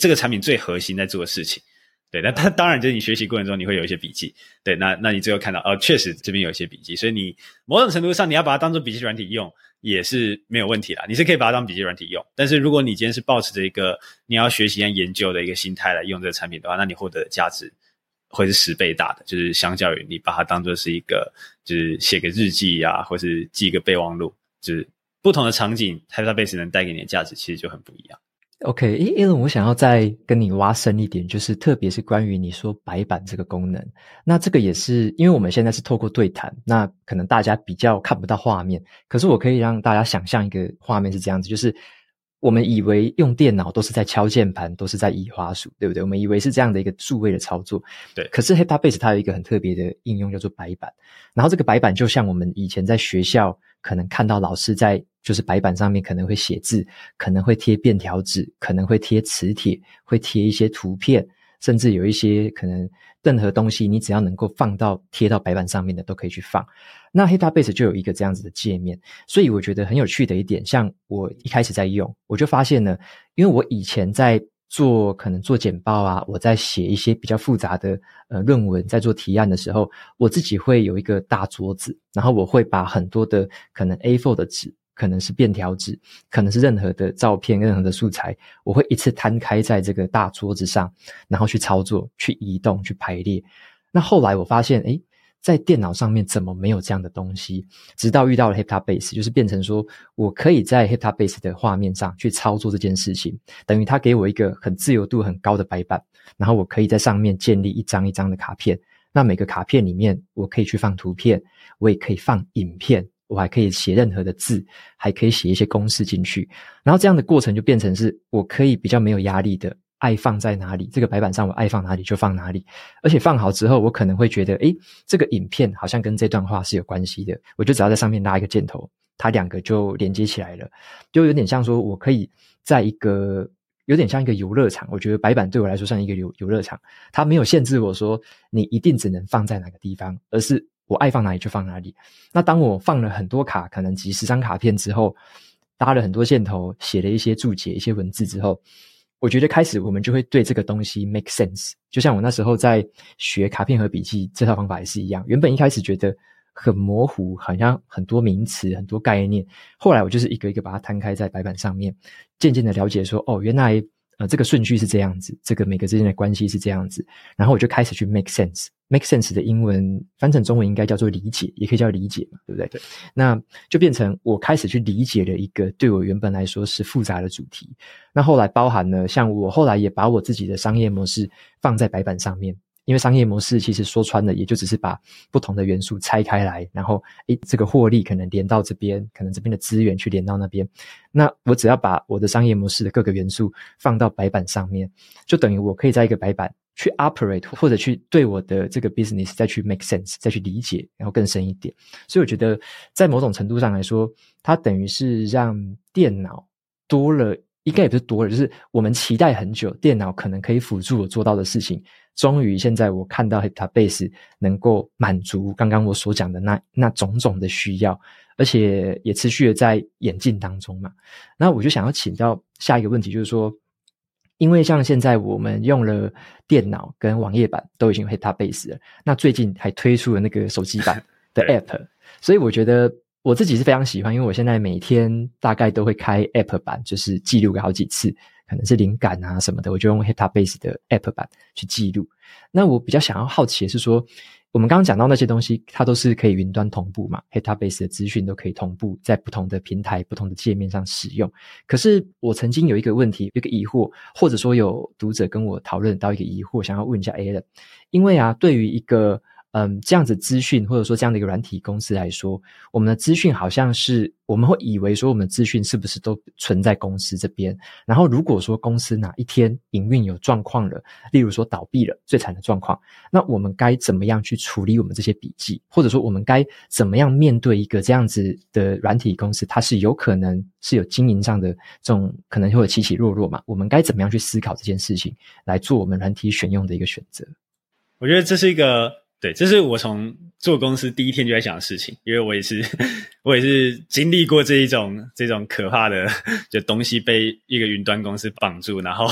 这个产品最核心在做的事情。对，那它当然就是你学习过程中你会有一些笔记，对，那那你最后看到哦，确实这边有一些笔记，所以你某种程度上你要把它当做笔记软体用也是没有问题啦。你是可以把它当笔记软体用，但是如果你今天是抱持着一个你要学习研究的一个心态来用这个产品的话，那你获得的价值会是十倍大的，就是相较于你把它当做是一个就是写个日记啊，或是记一个备忘录，就是不同的场景，HydraBase 能带给你的价值其实就很不一样。OK，诶，Alan，我想要再跟你挖深一点，就是特别是关于你说白板这个功能，那这个也是因为我们现在是透过对谈，那可能大家比较看不到画面，可是我可以让大家想象一个画面是这样子，就是我们以为用电脑都是在敲键盘，都是在移滑鼠，对不对？我们以为是这样的一个数位的操作，对。可是 HydraBase 它有一个很特别的应用叫做白板，然后这个白板就像我们以前在学校可能看到老师在。就是白板上面可能会写字，可能会贴便条纸，可能会贴磁铁，会贴一些图片，甚至有一些可能任何东西，你只要能够放到贴到白板上面的都可以去放。那 HydraBase 就有一个这样子的界面，所以我觉得很有趣的一点，像我一开始在用，我就发现呢，因为我以前在。做可能做简报啊，我在写一些比较复杂的呃论文，在做提案的时候，我自己会有一个大桌子，然后我会把很多的可能 A4 的纸，可能是便条纸，可能是任何的照片、任何的素材，我会一次摊开在这个大桌子上，然后去操作、去移动、去排列。那后来我发现，诶在电脑上面怎么没有这样的东西？直到遇到了 HydraBase，就是变成说我可以在 HydraBase 的画面上去操作这件事情，等于它给我一个很自由度很高的白板，然后我可以在上面建立一张一张的卡片。那每个卡片里面，我可以去放图片，我也可以放影片，我还可以写任何的字，还可以写一些公式进去。然后这样的过程就变成是我可以比较没有压力的。爱放在哪里，这个白板上我爱放哪里就放哪里，而且放好之后，我可能会觉得，诶，这个影片好像跟这段话是有关系的，我就只要在上面拉一个箭头，它两个就连接起来了，就有点像说我可以在一个有点像一个游乐场，我觉得白板对我来说像一个游游乐场，它没有限制我说你一定只能放在哪个地方，而是我爱放哪里就放哪里。那当我放了很多卡，可能几十张卡片之后，搭了很多箭头，写了一些注解、一些文字之后。我觉得开始我们就会对这个东西 make sense，就像我那时候在学卡片和笔记这套方法也是一样。原本一开始觉得很模糊，好像很多名词、很多概念。后来我就是一个一个把它摊开在白板上面，渐渐的了解说，哦，原来呃，这个顺序是这样子，这个每个之间的关系是这样子，然后我就开始去 make sense。make sense 的英文翻成中文应该叫做理解，也可以叫理解嘛，对不对？对。那就变成我开始去理解了一个对我原本来说是复杂的主题。那后来包含了像我后来也把我自己的商业模式放在白板上面。因为商业模式其实说穿了，也就只是把不同的元素拆开来，然后诶，这个获利可能连到这边，可能这边的资源去连到那边。那我只要把我的商业模式的各个元素放到白板上面，就等于我可以在一个白板去 operate，或者去对我的这个 business 再去 make sense，再去理解，然后更深一点。所以我觉得，在某种程度上来说，它等于是让电脑多了，应该也不是多了，就是我们期待很久，电脑可能可以辅助我做到的事情。终于，现在我看到 Hyptabase 能够满足刚刚我所讲的那那种种的需要，而且也持续的在演进当中嘛。那我就想要请教下一个问题，就是说，因为像现在我们用了电脑跟网页版都已经有 Hyptabase 了，那最近还推出了那个手机版 的 App，所以我觉得我自己是非常喜欢，因为我现在每天大概都会开 App 版，就是记录个好几次。可能是灵感啊什么的，我就用 Hyptabase 的 App 版去记录。那我比较想要好奇的是说，我们刚刚讲到那些东西，它都是可以云端同步嘛？Hyptabase 的资讯都可以同步在不同的平台、不同的界面上使用。可是我曾经有一个问题，一个疑惑，或者说有读者跟我讨论到一个疑惑，想要问一下 Alan，因为啊，对于一个嗯，这样子资讯或者说这样的一个软体公司来说，我们的资讯好像是我们会以为说我们的资讯是不是都存在公司这边？然后如果说公司哪一天营运有状况了，例如说倒闭了，最惨的状况，那我们该怎么样去处理我们这些笔记？或者说我们该怎么样面对一个这样子的软体公司？它是有可能是有经营上的这种可能会有起起落落嘛？我们该怎么样去思考这件事情，来做我们软体选用的一个选择？我觉得这是一个。对，这是我从做公司第一天就在想的事情，因为我也是，我也是经历过这一种这种可怕的，就东西被一个云端公司绑住，然后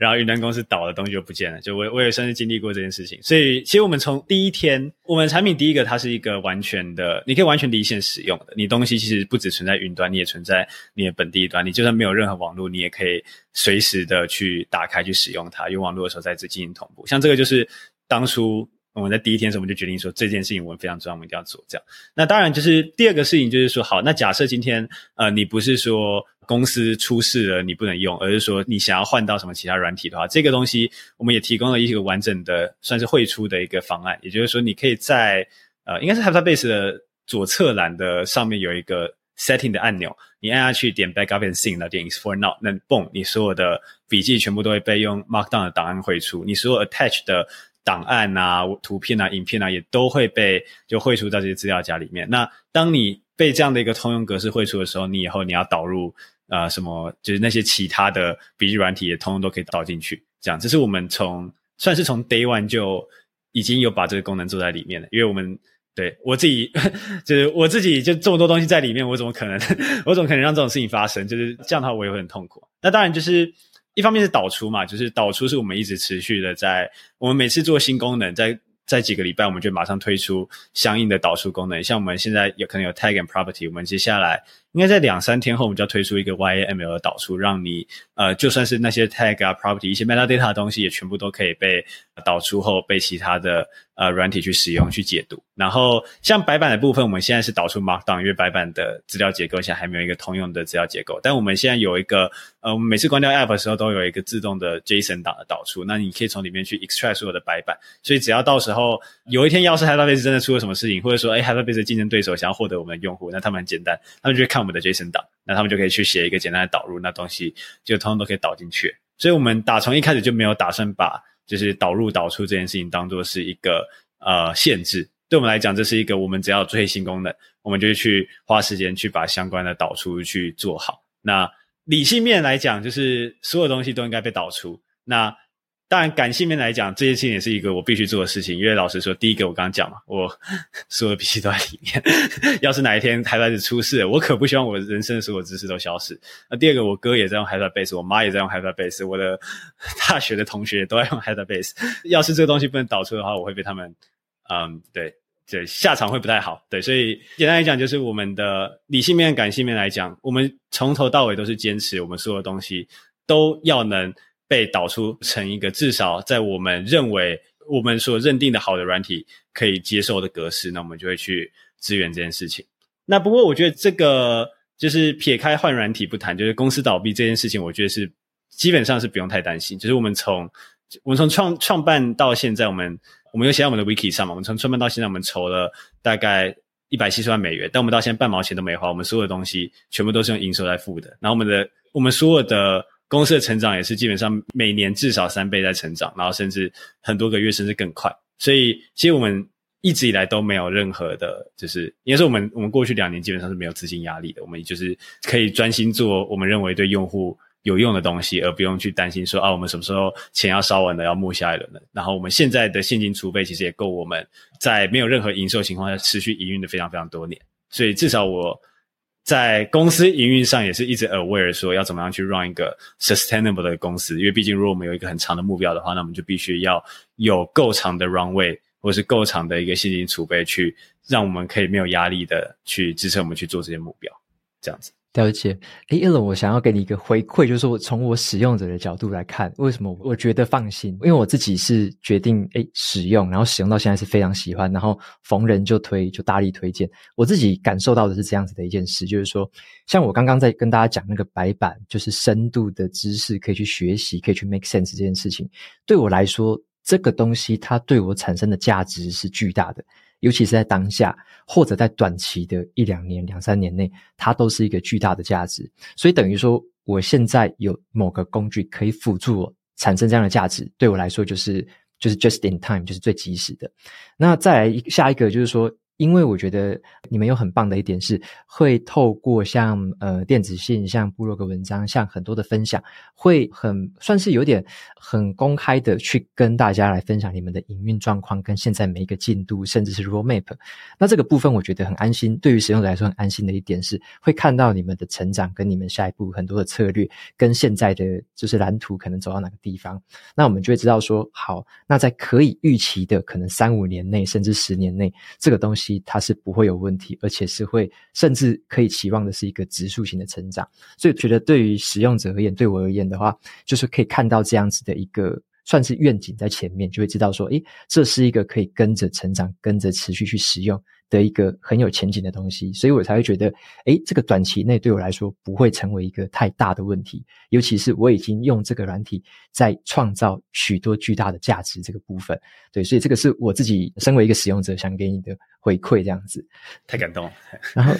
然后云端公司倒了，东西就不见了。就我我也算是经历过这件事情，所以其实我们从第一天，我们产品第一个它是一个完全的，你可以完全离线使用的，你东西其实不只存在云端，你也存在你的本地端，你就算没有任何网络，你也可以随时的去打开去使用它，有网络的时候再次进行同步。像这个就是当初。我们在第一天时候，我们就决定说这件事情我们非常重要，我们一定要做这样。那当然就是第二个事情，就是说好，那假设今天呃你不是说公司出事了你不能用，而是说你想要换到什么其他软体的话，这个东西我们也提供了一个完整的算是汇出的一个方案。也就是说，你可以在呃应该是 Hyptabase 的左侧栏的上面有一个 setting 的按钮，你按下去点 backup and sync 那点 Yes for now，那嘣，你所有的笔记全部都会被用 Markdown 的档案汇出，你所有 attach 的。档案啊、图片啊、影片啊，也都会被就汇出到这些资料夹里面。那当你被这样的一个通用格式汇出的时候，你以后你要导入呃什么，就是那些其他的笔记软体也通通都可以导进去。这样，这是我们从算是从 Day One 就已经有把这个功能做在里面了。因为我们对我自己，就是我自己就这么多东西在里面，我怎么可能，我怎么可能让这种事情发生？就是这样的话，我也会很痛苦。那当然就是。一方面是导出嘛，就是导出是我们一直持续的在，我们每次做新功能，在在几个礼拜，我们就马上推出相应的导出功能。像我们现在有可能有 tag and property，我们接下来应该在两三天后，我们就要推出一个 YAML 的导出，让你呃，就算是那些 tag 啊 property 一些 metadata 的东西，也全部都可以被导出后被其他的呃软体去使用去解读。然后像白板的部分，我们现在是导出 Markdown，因为白板的资料结构现在还没有一个通用的资料结构。但我们现在有一个，呃，我们每次关掉 App 的时候都有一个自动的 JSON 档的导出，那你可以从里面去 extract 所有的白板。所以只要到时候有一天，要是 Hyptabase 真的出了什么事情，或者说哎 Hyptabase 的竞争对手想要获得我们的用户，那他们很简单，他们就会看我们的 JSON 档，那他们就可以去写一个简单的导入，那东西就通通都可以导进去。所以我们打从一开始就没有打算把就是导入导出这件事情当做是一个呃限制。对我们来讲，这是一个我们只要最新功能，我们就去花时间去把相关的导出去做好。那理性面来讲，就是所有东西都应该被导出。那当然，感性面来讲，这件事情也是一个我必须做的事情。因为老实说，第一个我刚刚讲嘛，我所有的笔记都在里面。要是哪一天還在出事，我可不希望我人生的所有知识都消失。那第二个，我哥也在用 Hyptabase，我妈也在用 Hyptabase，我的大学的同学都在用 Hyptabase。要是这个东西不能导出的话，我会被他们，嗯，对。对，下场会不太好。对，所以简单来讲，就是我们的理性面、感性面来讲，我们从头到尾都是坚持，我们所有的东西都要能被导出成一个至少在我们认为我们所认定的好的软体可以接受的格式，那我们就会去支援这件事情。那不过我觉得这个就是撇开换软体不谈，就是公司倒闭这件事情，我觉得是基本上是不用太担心。就是我们从我们从创创办到现在，我们我们有写在我们的 wiki 上嘛，我们从创办到现在，我们筹了大概一百七十万美元，但我们到现在半毛钱都没花，我们所有的东西全部都是用营收来付的。然后我们的我们所有的公司的成长也是基本上每年至少三倍在成长，然后甚至很多个月甚至更快。所以其实我们一直以来都没有任何的，就是应该说我们我们过去两年基本上是没有资金压力的，我们就是可以专心做我们认为对用户有用的东西，而不用去担心说啊，我们什么时候钱要烧完了，要募下一轮了。然后我们现在的现金储备其实也够我们在没有任何营收情况下持续营运的非常非常多年。所以至少我在公司营运上也是一直 aware 说要怎么样去 run 一个 sustainable 的公司，因为毕竟如果我们有一个很长的目标的话，那我们就必须要有够长的 runway 或是够长的一个现金储备，去让我们可以没有压力的去支撑我们去做这些目标，这样子。了解，诶 Alan 我想要给你一个回馈，就是说从我使用者的角度来看，为什么我觉得放心？因为我自己是决定诶使用，然后使用到现在是非常喜欢，然后逢人就推，就大力推荐。我自己感受到的是这样子的一件事，就是说，像我刚刚在跟大家讲那个白板，就是深度的知识可以去学习，可以去 make sense 这件事情，对我来说，这个东西它对我产生的价值是巨大的。尤其是在当下，或者在短期的一两年、两三年内，它都是一个巨大的价值。所以等于说，我现在有某个工具可以辅助我产生这样的价值，对我来说就是就是 just in time，就是最及时的。那再来下一个就是说。因为我觉得你们有很棒的一点是，会透过像呃电子信、像部落格文章、像很多的分享，会很算是有点很公开的去跟大家来分享你们的营运状况跟现在每一个进度，甚至是 roadmap。那这个部分我觉得很安心，对于使用者来说很安心的一点是，会看到你们的成长跟你们下一步很多的策略跟现在的就是蓝图可能走到哪个地方。那我们就会知道说，好，那在可以预期的可能三五年内，甚至十年内，这个东西。它是不会有问题，而且是会甚至可以期望的是一个指数型的成长，所以觉得对于使用者而言，对我而言的话，就是可以看到这样子的一个算是愿景在前面，就会知道说，诶，这是一个可以跟着成长、跟着持续去使用的一个很有前景的东西，所以我才会觉得，诶，这个短期内对我来说不会成为一个太大的问题，尤其是我已经用这个软体在创造许多巨大的价值这个部分，对，所以这个是我自己身为一个使用者想给你的。回馈这样子，太感动了。然后，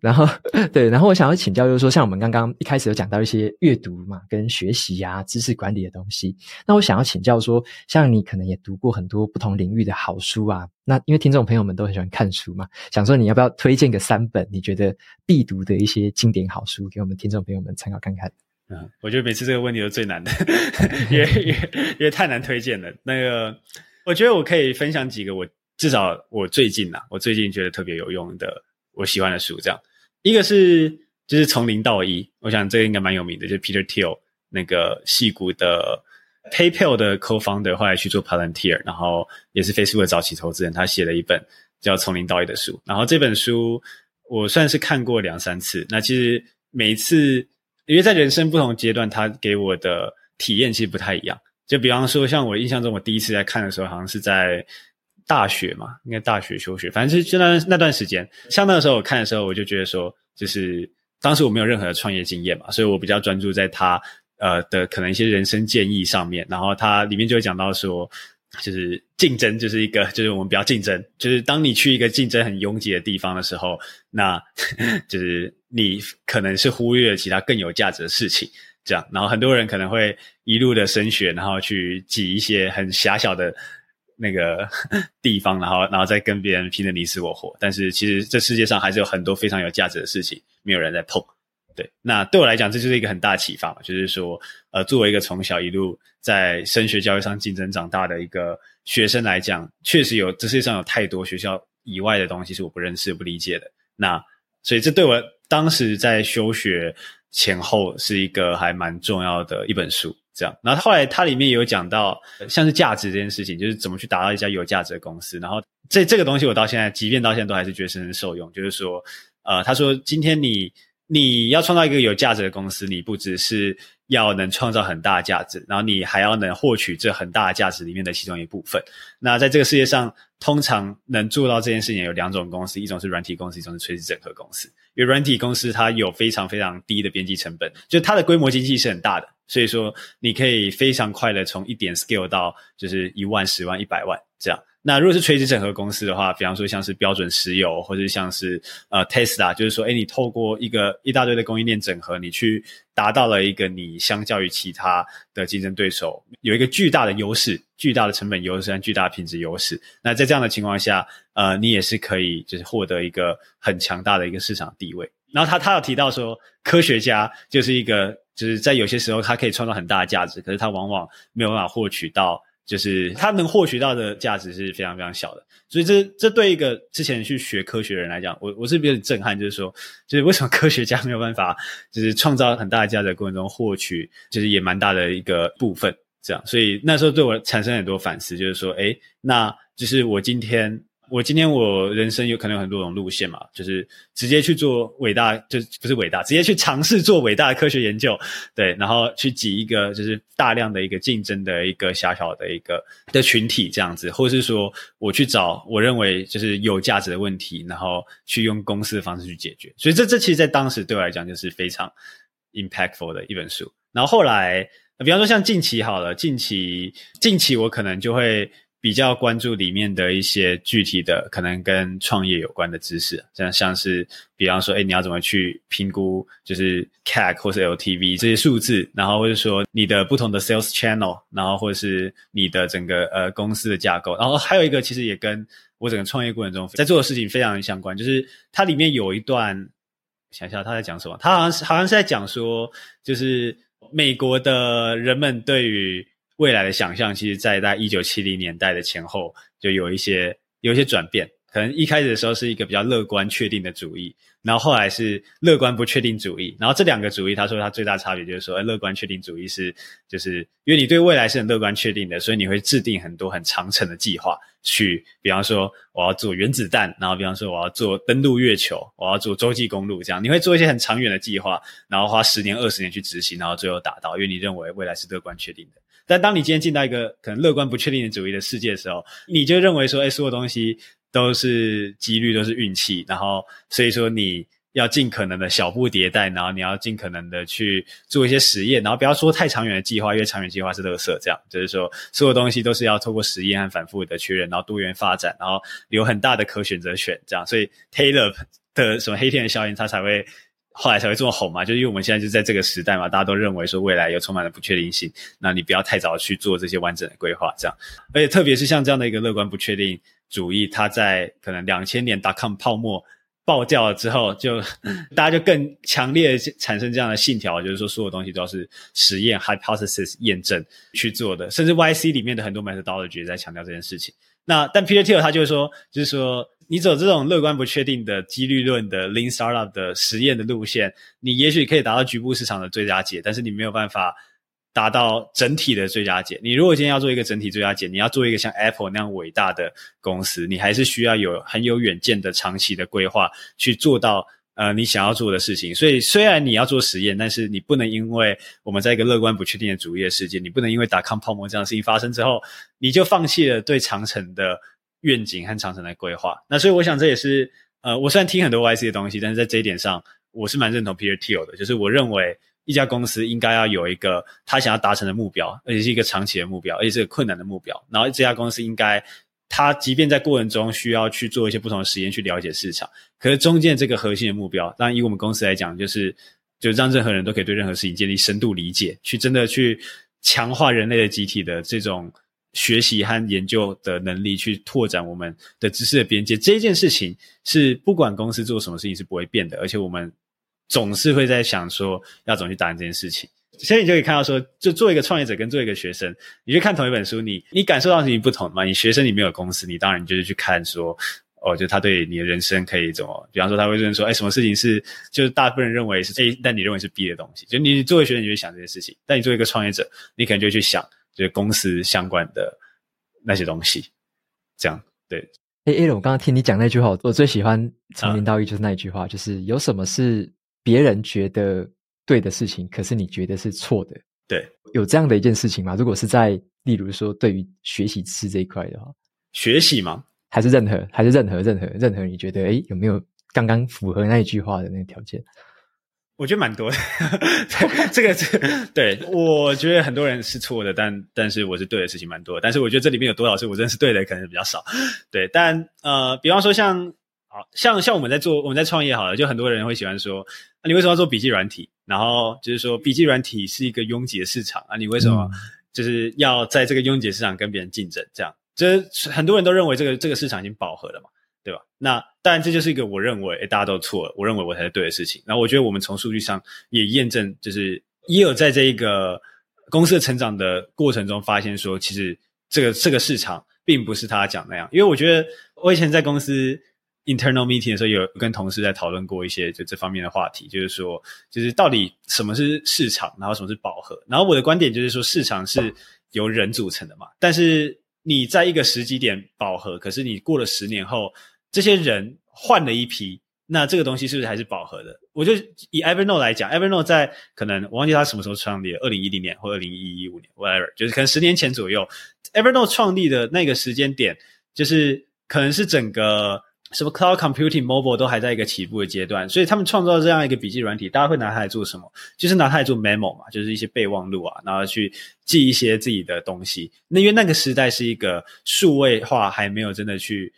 然后，对，然后我想要请教，就是说，像我们刚刚一开始有讲到一些阅读嘛，跟学习啊、知识管理的东西。那我想要请教说，像你可能也读过很多不同领域的好书啊。那因为听众朋友们都很喜欢看书嘛，想说你要不要推荐个三本你觉得必读的一些经典好书给我们听众朋友们参考看看？嗯，我觉得每次这个问题都最难的，也也也太难推荐了。那个，我觉得我可以分享几个我。至少我最近呐，我最近觉得特别有用的，我喜欢的书，这样一个是就是从零到一，我想这个应该蛮有名的，就是 Peter Thiel 那个戏骨的 PayPal 的 Co-founder，后来去做 Palantir，然后也是 Facebook 的早期投资人，他写了一本叫《从零到一》的书，然后这本书我算是看过两三次，那其实每一次因为在人生不同阶段，他给我的体验其实不太一样，就比方说像我印象中，我第一次在看的时候，好像是在。大学嘛，应该大学休学，反正是就那那段时间。像那个时候我看的时候，我就觉得说，就是当时我没有任何的创业经验嘛，所以我比较专注在他呃的可能一些人生建议上面。然后他里面就会讲到说，就是竞争就是一个，就是我们不要竞争，就是当你去一个竞争很拥挤的地方的时候，那 就是你可能是忽略了其他更有价值的事情。这样，然后很多人可能会一路的升学，然后去挤一些很狭小的。那个 地方，然后，然后再跟别人拼得你死我活。但是，其实这世界上还是有很多非常有价值的事情，没有人在碰。那对我来讲，这就是一个很大启发嘛。就是说，呃，作为一个从小一路在升学教育上竞争长大的一个学生来讲，确实有这世界上有太多学校以外的东西是我不认识、不理解的。那所以，这对我当时在休学前后是一个还蛮重要的一本书。这样，然后后来它里面也有讲到，像是价值这件事情，就是怎么去打造一家有价值的公司。然后这这个东西，我到现在，即便到现在都还是觉得深深受用。就是说，呃，他说，今天你你要创造一个有价值的公司，你不只是要能创造很大的价值，然后你还要能获取这很大的价值里面的其中一部分。那在这个世界上，通常能做到这件事情有两种公司，一种是软体公司，一种是垂直整合公司。因为软体公司它有非常非常低的边际成本，就它的规模经济是很大的，所以说你可以非常快的从一点 scale 到就是一万、十万、一百万这样。那如果是垂直整合公司的话，比方说像是标准石油，或者像是呃 Tesla，就是说，诶，你透过一个一大堆的供应链整合，你去达到了一个你相较于其他的竞争对手有一个巨大的优势，巨大的成本优势和巨大的品质优势。那在这样的情况下，呃，你也是可以就是获得一个很强大的一个市场地位。然后他他有提到说，科学家就是一个就是在有些时候他可以创造很大的价值，可是他往往没有办法获取到。就是他能获取到的价值是非常非常小的，所以这这对一个之前去学科学的人来讲，我我是比较震撼，就是说，就是为什么科学家没有办法，就是创造很大的价值的过程中获取，就是也蛮大的一个部分，这样，所以那时候对我产生很多反思，就是说，诶，那就是我今天。我今天我人生有可能有很多种路线嘛，就是直接去做伟大，就不是伟大，直接去尝试做伟大的科学研究，对，然后去挤一个就是大量的一个竞争的一个小小的一个的群体这样子，或是说我去找我认为就是有价值的问题，然后去用公司的方式去解决。所以这这其实，在当时对我来讲就是非常 impactful 的一本书。然后后来，比方说像近期好了，近期近期我可能就会。比较关注里面的一些具体的可能跟创业有关的知识，像像是比方说，哎，你要怎么去评估就是 CAC 或是 LTV 这些数字，然后或者说你的不同的 sales channel，然后或者是你的整个呃公司的架构，然后还有一个其实也跟我整个创业过程中在做的事情非常相关，就是它里面有一段，想一下他在讲什么，他好像是好像是在讲说，就是美国的人们对于未来的想象，其实，在在一九七零年代的前后，就有一些有一些转变。可能一开始的时候是一个比较乐观确定的主义，然后后来是乐观不确定主义。然后这两个主义，他说他最大差别就是说，乐观确定主义是就是因为你对未来是很乐观确定的，所以你会制定很多很长程的计划，去比方说我要做原子弹，然后比方说我要做登陆月球，我要做洲际公路，这样你会做一些很长远的计划，然后花十年二十年去执行，然后最后达到，因为你认为未来是乐观确定的。但当你今天进到一个可能乐观不确定的主义的世界的时候，你就认为说，哎，所有东西都是几率，都是运气，然后所以说你要尽可能的小步迭代，然后你要尽可能的去做一些实验，然后不要说太长远的计划，因为长远计划是垃圾，这样就是说所有东西都是要透过实验和反复的确认，然后多元发展，然后有很大的可选择选，这样，所以 Taylor 的什么黑天鹅效应，它才会。后来才会这么红嘛，就是因为我们现在就在这个时代嘛，大家都认为说未来有充满了不确定性，那你不要太早去做这些完整的规划，这样。而且特别是像这样的一个乐观不确定主义，它在可能两千年 dot-com 泡沫爆掉了之后，就 大家就更强烈的产生这样的信条，就是说所有东西都要是实验 hypothesis 验证去做的，甚至 YC 里面的很多 methodology 也在强调这件事情。那但 Peter Thiel 他就是说，就是说。你走这种乐观不确定的几率论的 Lean Startup 的实验的路线，你也许可以达到局部市场的最佳解，但是你没有办法达到整体的最佳解。你如果今天要做一个整体最佳解，你要做一个像 Apple 那样伟大的公司，你还是需要有很有远见的长期的规划去做到呃你想要做的事情。所以虽然你要做实验，但是你不能因为我们在一个乐观不确定的主业世界，你不能因为打康泡沫这样的事情发生之后，你就放弃了对长城的。愿景和长城的规划，那所以我想这也是呃，我虽然听很多 YC 的东西，但是在这一点上，我是蛮认同 Peter Thiel 的，就是我认为一家公司应该要有一个他想要达成的目标，而且是一个长期的目标，而且是个困难的目标。然后这家公司应该，他即便在过程中需要去做一些不同的实验去了解市场，可是中间这个核心的目标，当然以我们公司来讲，就是就让任何人都可以对任何事情建立深度理解，去真的去强化人类的集体的这种。学习和研究的能力，去拓展我们的知识的边界，这一件事情是不管公司做什么事情是不会变的，而且我们总是会在想说要怎么去达成这件事情。所以你就可以看到说，就做一个创业者跟做一个学生，你去看同一本书，你你感受到事情不同嘛？你学生你没有公司，你当然就是去看说，哦，就他对你的人生可以怎么？比方说他会认为说，哎，什么事情是就是大部分人认为是 A，但你认为是 B 的东西，就你作为学生你就想这些事情，但你作为一个创业者，你可能就去想。就是公司相关的那些东西，这样对。哎哎，我刚刚听你讲那句话，我最喜欢从零到一就是那一句话，就是有什么是别人觉得对的事情，可是你觉得是错的。对，有这样的一件事情吗？如果是在，例如说，对于学习知识这一块的话，学习吗？还是任何，还是任何，任何，任何？你觉得，诶，有没有刚刚符合那一句话的那个条件？我觉得蛮多的。这个，这个，对，我觉得很多人是错的，但但是我是对的事情蛮多的。但是我觉得这里面有多少是我认识对的，可能比较少。对，但呃，比方说像。好像像我们在做我们在创业好了，就很多人会喜欢说，啊，你为什么要做笔记软体？然后就是说笔记软体是一个拥挤的市场啊，你为什么就是要在这个拥挤的市场跟别人竞争？这样，就是很多人都认为这个这个市场已经饱和了嘛，对吧？那当然这就是一个我认为大家都错了，我认为我才是对的事情。然后我觉得我们从数据上也验证，就是也有在这一个公司的成长的过程中发现说，其实这个这个市场并不是他讲那样。因为我觉得我以前在公司。Internal meeting 的时候，有跟同事在讨论过一些就这方面的话题，就是说，就是到底什么是市场，然后什么是饱和。然后我的观点就是说，市场是由人组成的嘛，但是你在一个时机点饱和，可是你过了十年后，这些人换了一批，那这个东西是不是还是饱和的？我就以 Evernote 来讲，Evernote 在可能我忘记他什么时候创立，二零一零年或二零一五年，whatever，就是可能十年前左右，Evernote 创立的那个时间点，就是可能是整个。什么 cloud computing、mobile 都还在一个起步的阶段，所以他们创造这样一个笔记软体，大家会拿它来做什么？就是拿它来做 memo 嘛，就是一些备忘录啊，然后去记一些自己的东西。那因为那个时代是一个数位化还没有真的去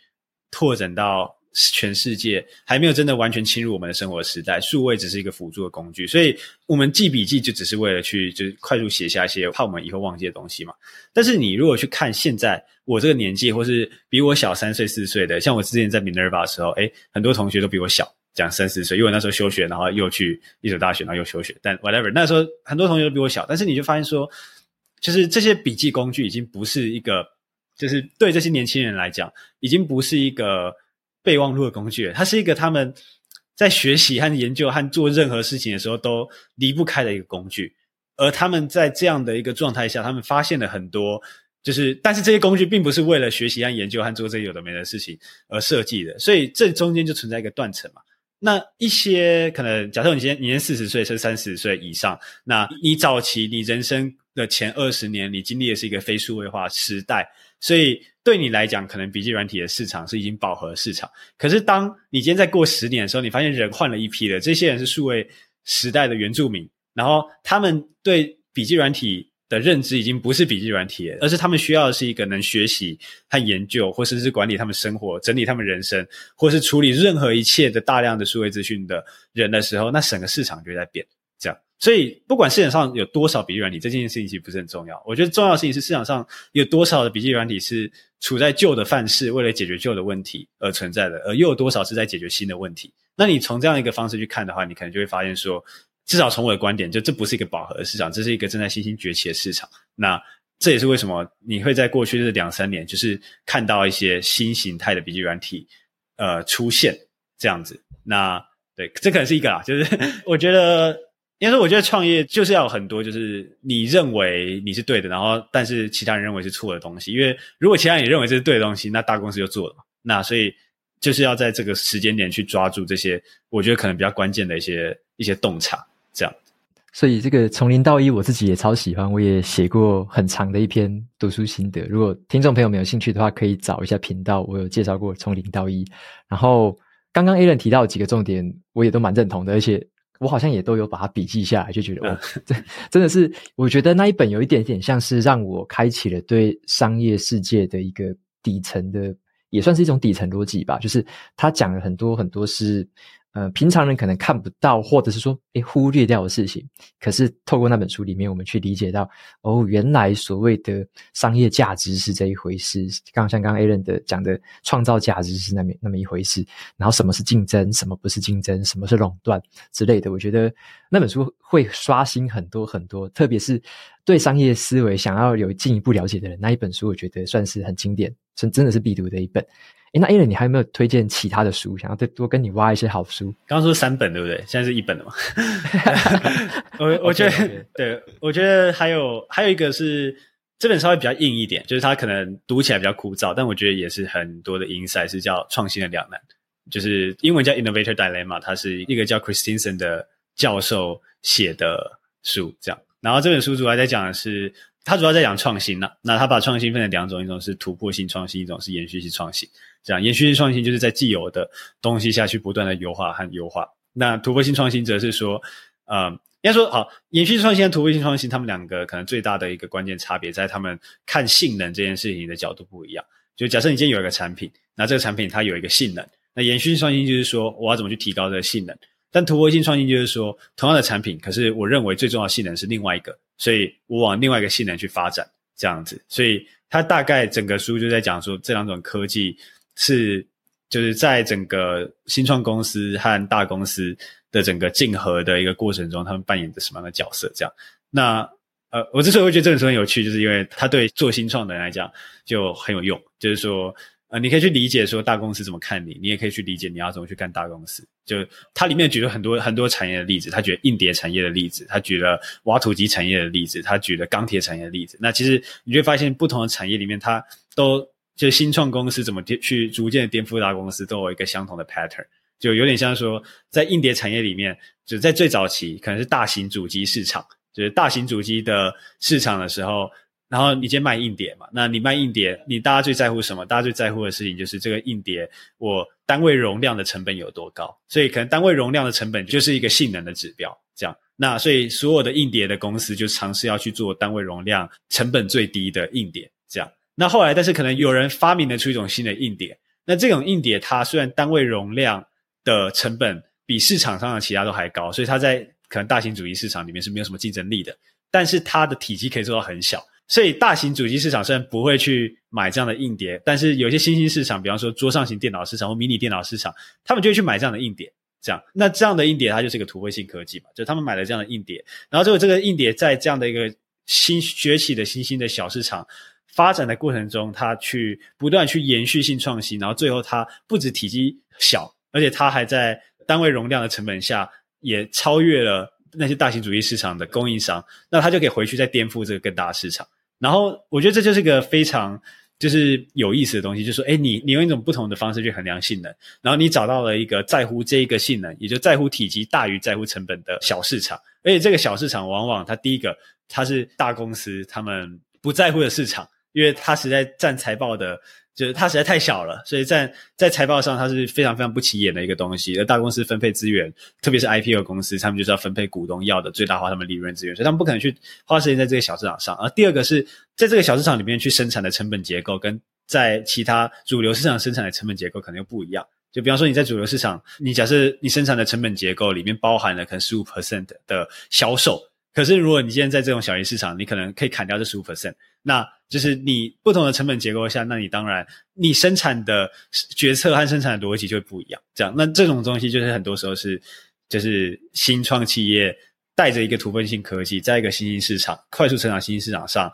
拓展到。全世界还没有真的完全侵入我们的生活时代，数位只是一个辅助的工具，所以我们记笔记就只是为了去就是快速写下一些怕我们以后忘记的东西嘛。但是你如果去看现在我这个年纪，或是比我小三岁四岁的，像我之前在 Minerva 的时候，诶，很多同学都比我小，讲三四岁，因为我那时候休学，然后又去一所大学，然后又休学。但 whatever，那时候很多同学都比我小，但是你就发现说，就是这些笔记工具已经不是一个，就是对这些年轻人来讲，已经不是一个。备忘录的工具了，它是一个他们在学习和研究和做任何事情的时候都离不开的一个工具。而他们在这样的一个状态下，他们发现了很多，就是但是这些工具并不是为了学习和研究和做这些有的没的事情而设计的，所以这中间就存在一个断层嘛。那一些可能，假设你今天你今年四十岁，甚至三十岁以上，那你早期你人生的前二十年，你经历的是一个非数位化时代，所以。对你来讲，可能笔记软体的市场是已经饱和市场。可是，当你今天再过十年的时候，你发现人换了一批了。这些人是数位时代的原住民，然后他们对笔记软体的认知已经不是笔记软体，而是他们需要的是一个能学习和研究，或甚至是管理他们生活、整理他们人生，或是处理任何一切的大量的数位资讯的人的时候，那整个市场就在变。所以不管市场上有多少笔记软体，这件事情其实不是很重要。我觉得重要的事情是市场上有多少的笔记软体是处在旧的范式，为了解决旧的问题而存在的，而又有多少是在解决新的问题？那你从这样一个方式去看的话，你可能就会发现说，至少从我的观点，就这不是一个饱和的市场，这是一个正在新兴崛起的市场。那这也是为什么你会在过去这两三年，就是看到一些新形态的笔记软体，呃，出现这样子。那对，这可能是一个啦，就是 我觉得。因为我觉得创业就是要有很多，就是你认为你是对的，然后但是其他人认为是错的东西。因为如果其他人也认为这是对的东西，那大公司就做了嘛。那所以就是要在这个时间点去抓住这些，我觉得可能比较关键的一些一些洞察，这样。所以这个从零到一，我自己也超喜欢，我也写过很长的一篇读书心得。如果听众朋友们有兴趣的话，可以找一下频道，我有介绍过从零到一。然后刚刚 Alan 提到几个重点，我也都蛮认同的，而且。我好像也都有把它笔记下来，就觉得哦，这真的是，我觉得那一本有一点点像是让我开启了对商业世界的一个底层的，也算是一种底层逻辑吧。就是他讲了很多很多是。呃，平常人可能看不到，或者是说，诶，忽略掉的事情。可是透过那本书里面，我们去理解到，哦，原来所谓的商业价值是这一回事。刚像刚刚 Alan 的讲的，创造价值是那么那么一回事。然后什么是竞争，什么不是竞争，什么是垄断之类的。我觉得那本书会刷新很多很多，特别是对商业思维想要有进一步了解的人，那一本书我觉得算是很经典，真真的是必读的一本。诶，那 Alan，你还有没有推荐其他的书？想要再多跟你挖一些好书？刚刚说三本对不对？现在是一本了嘛？我我觉得，okay, okay. 对，我觉得还有还有一个是这本稍微比较硬一点，就是它可能读起来比较枯燥，但我觉得也是很多的 insight，是叫创新的两难，就是英文叫 Innovator Dilemma，它是一个叫 Christensen 的教授写的书，这样。然后这本书主要在讲的是，他主要在讲创新呐。那他把创新分成两种，一种是突破性创新，一种是延续性创新。这样，延续性创新就是在既有的东西下去不断的优化和优化。那突破性创新则是说，呃，应该说好，延续性创新和突破性创新，他们两个可能最大的一个关键差别在他们看性能这件事情的角度不一样。就假设你今天有一个产品，那这个产品它有一个性能，那延续性创新就是说我要怎么去提高这个性能。但突破性创新就是说，同样的产品，可是我认为最重要的性能是另外一个，所以我往另外一个性能去发展，这样子。所以它大概整个书就在讲说，这两种科技是就是在整个新创公司和大公司的整个竞合的一个过程中，他们扮演着什么样的角色？这样。那呃，我之所以会觉得这本书很有趣，就是因为它对做新创的人来讲就很有用，就是说。呃，你可以去理解说大公司怎么看你，你也可以去理解你要怎么去干大公司。就它里面举了很多很多产业的例子，他举了硬碟产业的例子，他举了挖土机产业的例子，他举了钢铁产业的例子。那其实你会发现，不同的产业里面，它都就新创公司怎么去逐渐颠覆大公司，都有一个相同的 pattern。就有点像说，在硬碟产业里面，就在最早期可能是大型主机市场，就是大型主机的市场的时候。然后你先卖硬碟嘛，那你卖硬碟，你大家最在乎什么？大家最在乎的事情就是这个硬碟我单位容量的成本有多高，所以可能单位容量的成本就是一个性能的指标，这样。那所以所有的硬碟的公司就尝试要去做单位容量成本最低的硬碟，这样。那后来，但是可能有人发明了出一种新的硬碟，那这种硬碟它虽然单位容量的成本比市场上的其他都还高，所以它在可能大型主机市场里面是没有什么竞争力的，但是它的体积可以做到很小。所以，大型主机市场虽然不会去买这样的硬碟，但是有些新兴市场，比方说桌上型电脑市场或迷你电脑市场，他们就会去买这样的硬碟。这样，那这样的硬碟它就是一个突破性科技嘛，就他们买了这样的硬碟，然后最后这个硬碟在这样的一个新崛起的新兴的小市场发展的过程中，它去不断去延续性创新，然后最后它不止体积小，而且它还在单位容量的成本下也超越了。那些大型主义市场的供应商，那他就可以回去再颠覆这个更大的市场。然后我觉得这就是个非常就是有意思的东西，就是说，诶，你你用一种不同的方式去衡量性能，然后你找到了一个在乎这一个性能，也就在乎体积大于在乎成本的小市场。而且这个小市场往往它第一个它是大公司他们不在乎的市场，因为它实在占财报的。就是它实在太小了，所以在在财报上它是非常非常不起眼的一个东西。而大公司分配资源，特别是 IPO 公司，他们就是要分配股东要的最大化他们利润资源，所以他们不可能去花时间在这个小市场上。而第二个是在这个小市场里面去生产的成本结构，跟在其他主流市场生产的成本结构可能又不一样。就比方说你在主流市场，你假设你生产的成本结构里面包含了可能十五 percent 的销售，可是如果你今天在这种小型市场，你可能可以砍掉这十五 percent。那就是你不同的成本结构下，那你当然你生产的决策和生产的逻辑就会不一样。这样，那这种东西就是很多时候是，就是新创企业带着一个突破性科技，在一个新兴市场快速成长新兴市场上，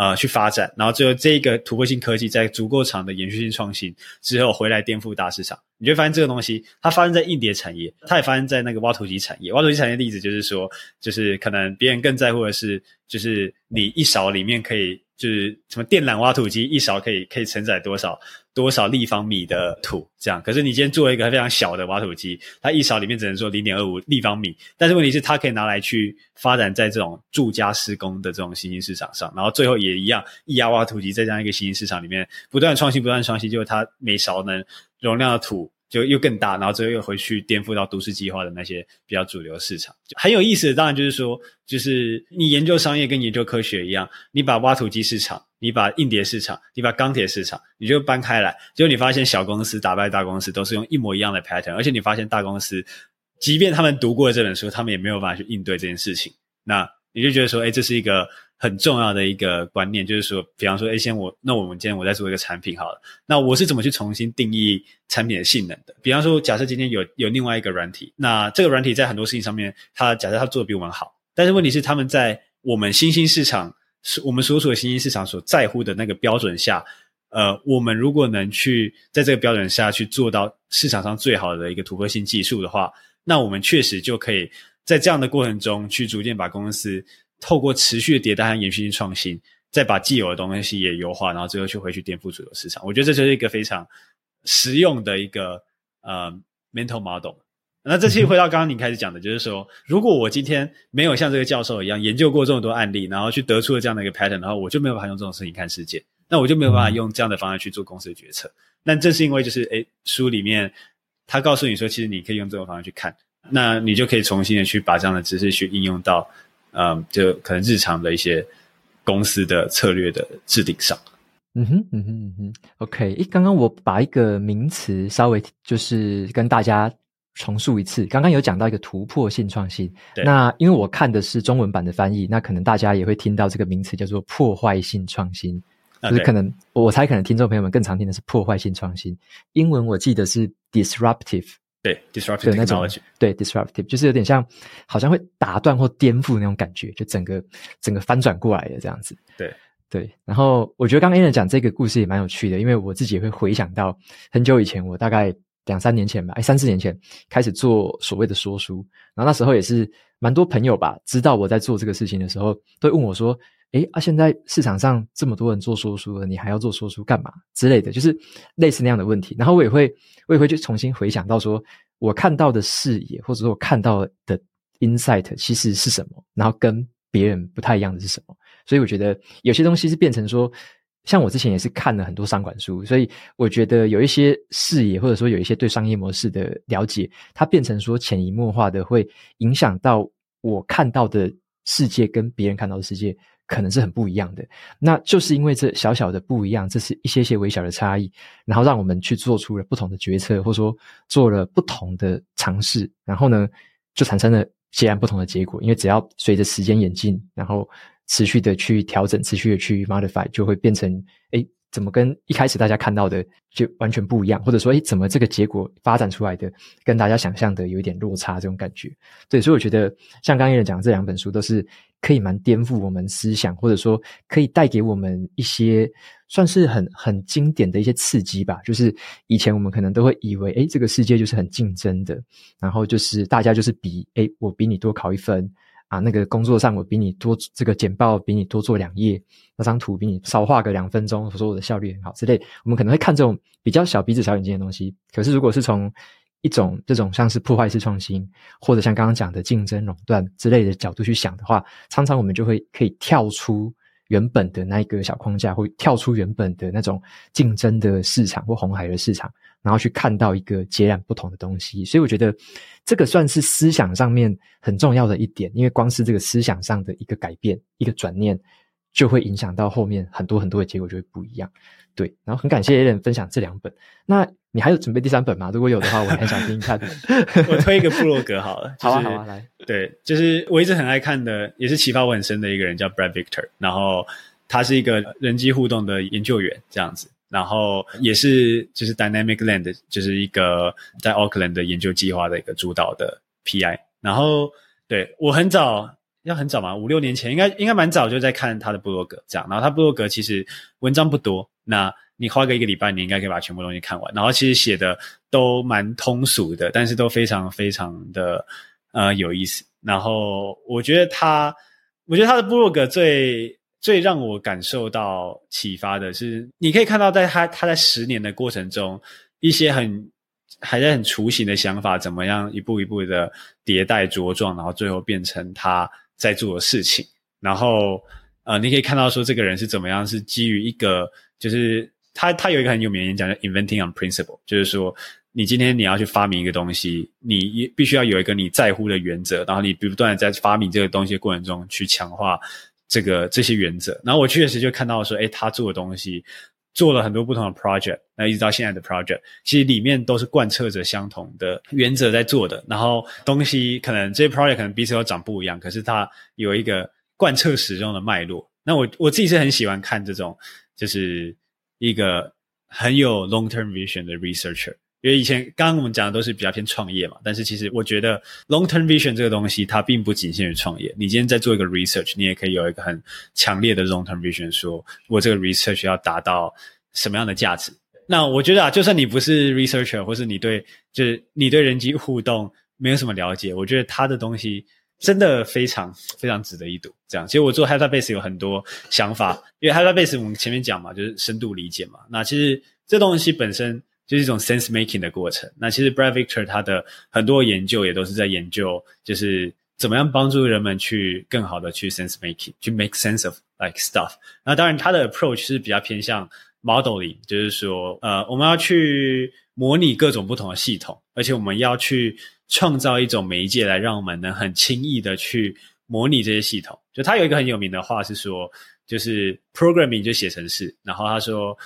呃，去发展，然后最后这个突破性科技在足够长的延续性创新之后回来颠覆大市场，你就会发现这个东西它发生在硬碟产业，它也发生在那个挖土机产业。挖土机产业的例子就是说，就是可能别人更在乎的是，就是你一勺里面可以。就是什么电缆挖土机一勺可以可以承载多少多少立方米的土，这样。可是你今天做了一个非常小的挖土机，它一勺里面只能说零点二五立方米，但是问题是它可以拿来去发展在这种住家施工的这种新兴市场上，然后最后也一样，一压挖土机在这样一个新兴市场里面不断创新，不断创新，就是它每勺能容量的土。就又更大，然后最后又回去颠覆到都市计划的那些比较主流市场。就很有意思的，当然就是说，就是你研究商业跟研究科学一样，你把挖土机市场，你把硬碟市场，你把钢铁市场，你就搬开来，结果你发现小公司打败大公司都是用一模一样的 pattern，而且你发现大公司，即便他们读过这本书，他们也没有办法去应对这件事情。那你就觉得说，哎，这是一个。很重要的一个观念就是说，比方说，哎，先我那我们今天我在做一个产品好了，那我是怎么去重新定义产品的性能的？比方说，假设今天有有另外一个软体，那这个软体在很多事情上面，它假设它做的比我们好，但是问题是他们在我们新兴市场，我们所属的新兴市场所在乎的那个标准下，呃，我们如果能去在这个标准下去做到市场上最好的一个突破性技术的话，那我们确实就可以在这样的过程中去逐渐把公司。透过持续的迭代和延续性创新，再把既有的东西也优化，然后最后去回去颠覆主流市场。我觉得这就是一个非常实用的一个呃 mental model。那这期回到刚刚你开始讲的，就是说，如果我今天没有像这个教授一样研究过这么多案例，然后去得出了这样的一个 pattern，然后我就没有办法用这种事情看世界，那我就没有办法用这样的方式去做公司的决策。那正是因为就是，诶，书里面他告诉你说，其实你可以用这种方式去看，那你就可以重新的去把这样的知识去应用到，嗯，就可能日常的一些公司的策略的制定上。嗯哼，嗯哼，嗯哼，OK。诶，刚刚我把一个名词稍微就是跟大家。重述一次，刚刚有讲到一个突破性创新。对那因为我看的是中文版的翻译，那可能大家也会听到这个名词叫做破坏性创新。就是可能我猜，可能听众朋友们更常听的是破坏性创新。英文我记得是 disruptive，对，disruptive 那种，对，disruptive 就是有点像好像会打断或颠覆那种感觉，就整个整个翻转过来的这样子。对对，然后我觉得刚刚 Allen 讲这个故事也蛮有趣的，因为我自己也会回想到很久以前，我大概。两三年前吧，哎，三四年前开始做所谓的说书，然后那时候也是蛮多朋友吧，知道我在做这个事情的时候，都会问我说：“诶啊，现在市场上这么多人做说书了，你还要做说书干嘛？”之类的，就是类似那样的问题。然后我也会，我也会去重新回想到说，我看到的视野，或者说我看到的 insight 其实是什么，然后跟别人不太一样的是什么。所以我觉得有些东西是变成说。像我之前也是看了很多商管书，所以我觉得有一些视野，或者说有一些对商业模式的了解，它变成说潜移默化的会影响到我看到的世界跟别人看到的世界可能是很不一样的。那就是因为这小小的不一样，这是一些些微小的差异，然后让我们去做出了不同的决策，或者说做了不同的尝试，然后呢，就产生了截然不同的结果。因为只要随着时间演进，然后。持续的去调整，持续的去 modify，就会变成，诶，怎么跟一开始大家看到的就完全不一样？或者说，诶，怎么这个结果发展出来的跟大家想象的有一点落差？这种感觉，对，所以我觉得像刚刚讲的这两本书，都是可以蛮颠覆我们思想，或者说可以带给我们一些算是很很经典的一些刺激吧。就是以前我们可能都会以为，诶，这个世界就是很竞争的，然后就是大家就是比，诶，我比你多考一分。啊，那个工作上我比你多，这个简报比你多做两页，那张图比你少画个两分钟，我说我的效率很好之类，我们可能会看这种比较小鼻子小眼睛的东西。可是如果是从一种这种像是破坏式创新，或者像刚刚讲的竞争垄断之类的角度去想的话，常常我们就会可以跳出原本的那一个小框架，会跳出原本的那种竞争的市场或红海的市场。然后去看到一个截然不同的东西，所以我觉得这个算是思想上面很重要的一点，因为光是这个思想上的一个改变、一个转念，就会影响到后面很多很多的结果就会不一样。对，然后很感谢 Allen 分享这两本，那你还有准备第三本吗？如果有的话，我很想听听看。我推一个布洛格好了，好啊好啊，来，对，就是我一直很爱看的，也是启发我很深的一个人叫 Brad Victor，然后他是一个人机互动的研究员，这样子。然后也是就是 Dynamic Land，就是一个在 Auckland 的研究计划的一个主导的 PI。然后对我很早要很早嘛，五六年前应该应该蛮早就在看他的部落格这样。然后他部落格其实文章不多，那你花个一个礼拜，你应该可以把全部东西看完。然后其实写的都蛮通俗的，但是都非常非常的呃有意思。然后我觉得他，我觉得他的部落格最。最让我感受到启发的是，你可以看到，在他他在十年的过程中，一些很还在很雏形的想法，怎么样一步一步的迭代茁壮，然后最后变成他在做的事情。然后，呃，你可以看到说，这个人是怎么样，是基于一个，就是他他有一个很有名的演讲叫 Inventing on Principle，就是说，你今天你要去发明一个东西，你必须要有一个你在乎的原则，然后你不断的在发明这个东西的过程中去强化。这个这些原则，然后我确实就看到说，诶，他做的东西做了很多不同的 project，那一直到现在的 project，其实里面都是贯彻着相同的原则在做的。然后东西可能这些 project 可能彼此都长不一样，可是它有一个贯彻始终的脉络。那我我自己是很喜欢看这种，就是一个很有 long term vision 的 researcher。因为以前刚刚我们讲的都是比较偏创业嘛，但是其实我觉得 long term vision 这个东西它并不仅限于创业。你今天在做一个 research，你也可以有一个很强烈的 long term vision，说我这个 research 要达到什么样的价值。那我觉得啊，就算你不是 researcher，或是你对就是你对人机互动没有什么了解，我觉得他的东西真的非常非常值得一读。这样，其实我做 Hypabase 有很多想法，因为 Hypabase 我们前面讲嘛，就是深度理解嘛。那其实这东西本身。就是一种 sense making 的过程。那其实 Brad Victor 他的很多研究也都是在研究，就是怎么样帮助人们去更好的去 sense making，去 make sense of like stuff。那当然他的 approach 是比较偏向 modeling，就是说，呃，我们要去模拟各种不同的系统，而且我们要去创造一种媒介来让我们能很轻易的去模拟这些系统。就他有一个很有名的话是说，就是 programming 就写程式，然后他说，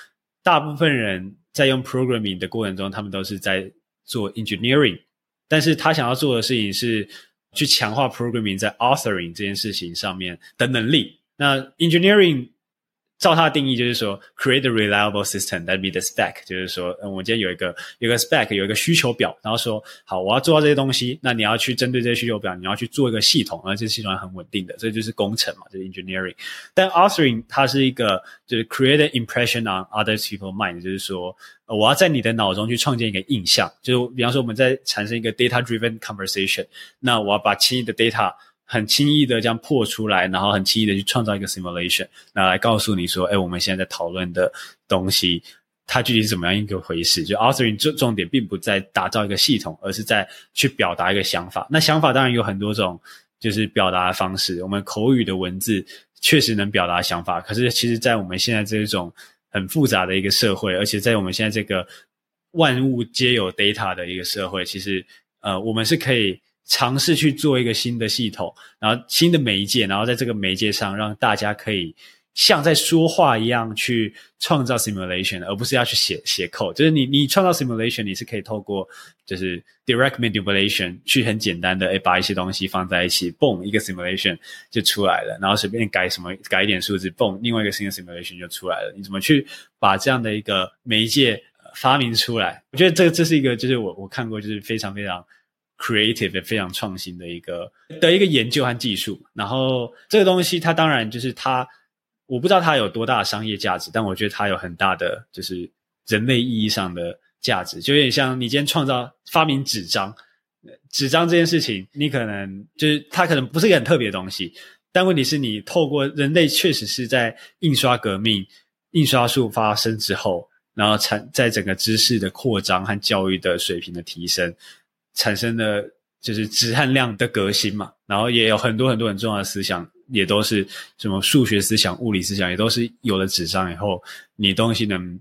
大部分人在用 programming 的过程中，他们都是在做 engineering，但是他想要做的事情是去强化 programming 在 authoring 这件事情上面的能力。那 engineering 照它的定义就是说，create a reliable system that meet the spec，就是说，嗯，我今天有一个有一个 spec，有一个需求表，然后说，好，我要做到这些东西，那你要去针对这些需求表，你要去做一个系统，而这个系统很稳定的，这就是工程嘛，就是 engineering。但 authoring 它是一个，就是 create an impression on other people's mind，就是说，呃，我要在你的脑中去创建一个印象，就是比方说我们在产生一个 data-driven conversation，那我要把轻易的 data。很轻易的这样破出来，然后很轻易的去创造一个 simulation，那来告诉你说，哎，我们现在在讨论的东西，它具体是怎么样一个回事？就 authoring 重重点并不在打造一个系统，而是在去表达一个想法。那想法当然有很多种，就是表达的方式。我们口语的文字确实能表达想法，可是其实在我们现在这种很复杂的一个社会，而且在我们现在这个万物皆有 data 的一个社会，其实呃，我们是可以。尝试去做一个新的系统，然后新的媒介，然后在这个媒介上让大家可以像在说话一样去创造 simulation，而不是要去写写 code。就是你你创造 simulation，你是可以透过就是 direct manipulation 去很简单的诶把一些东西放在一起，嘣一个 simulation 就出来了，然后随便改什么改一点数字，嘣另外一个新的 simulation 就出来了。你怎么去把这样的一个媒介发明出来？我觉得这这是一个就是我我看过就是非常非常。Creative 非常创新的一个的一个研究和技术，然后这个东西它当然就是它，我不知道它有多大商业价值，但我觉得它有很大的就是人类意义上的价值，就有点像你今天创造发明纸张，纸张这件事情，你可能就是它可能不是一个很特别的东西，但问题是你透过人类确实是在印刷革命、印刷术发生之后，然后产在整个知识的扩张和教育的水平的提升。产生的就是质和量的革新嘛，然后也有很多很多很重要的思想，也都是什么数学思想、物理思想，也都是有了纸张以后，你东西能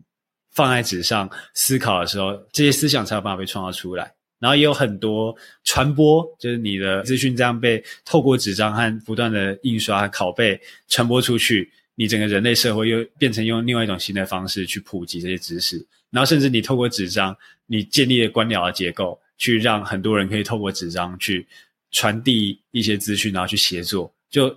放在纸上思考的时候，这些思想才有办法被创造出来。然后也有很多传播，就是你的资讯这样被透过纸张和不断的印刷、拷贝传播出去，你整个人类社会又变成用另外一种新的方式去普及这些知识，然后甚至你透过纸张，你建立了官僚的结构。去让很多人可以透过纸张去传递一些资讯，然后去协作。就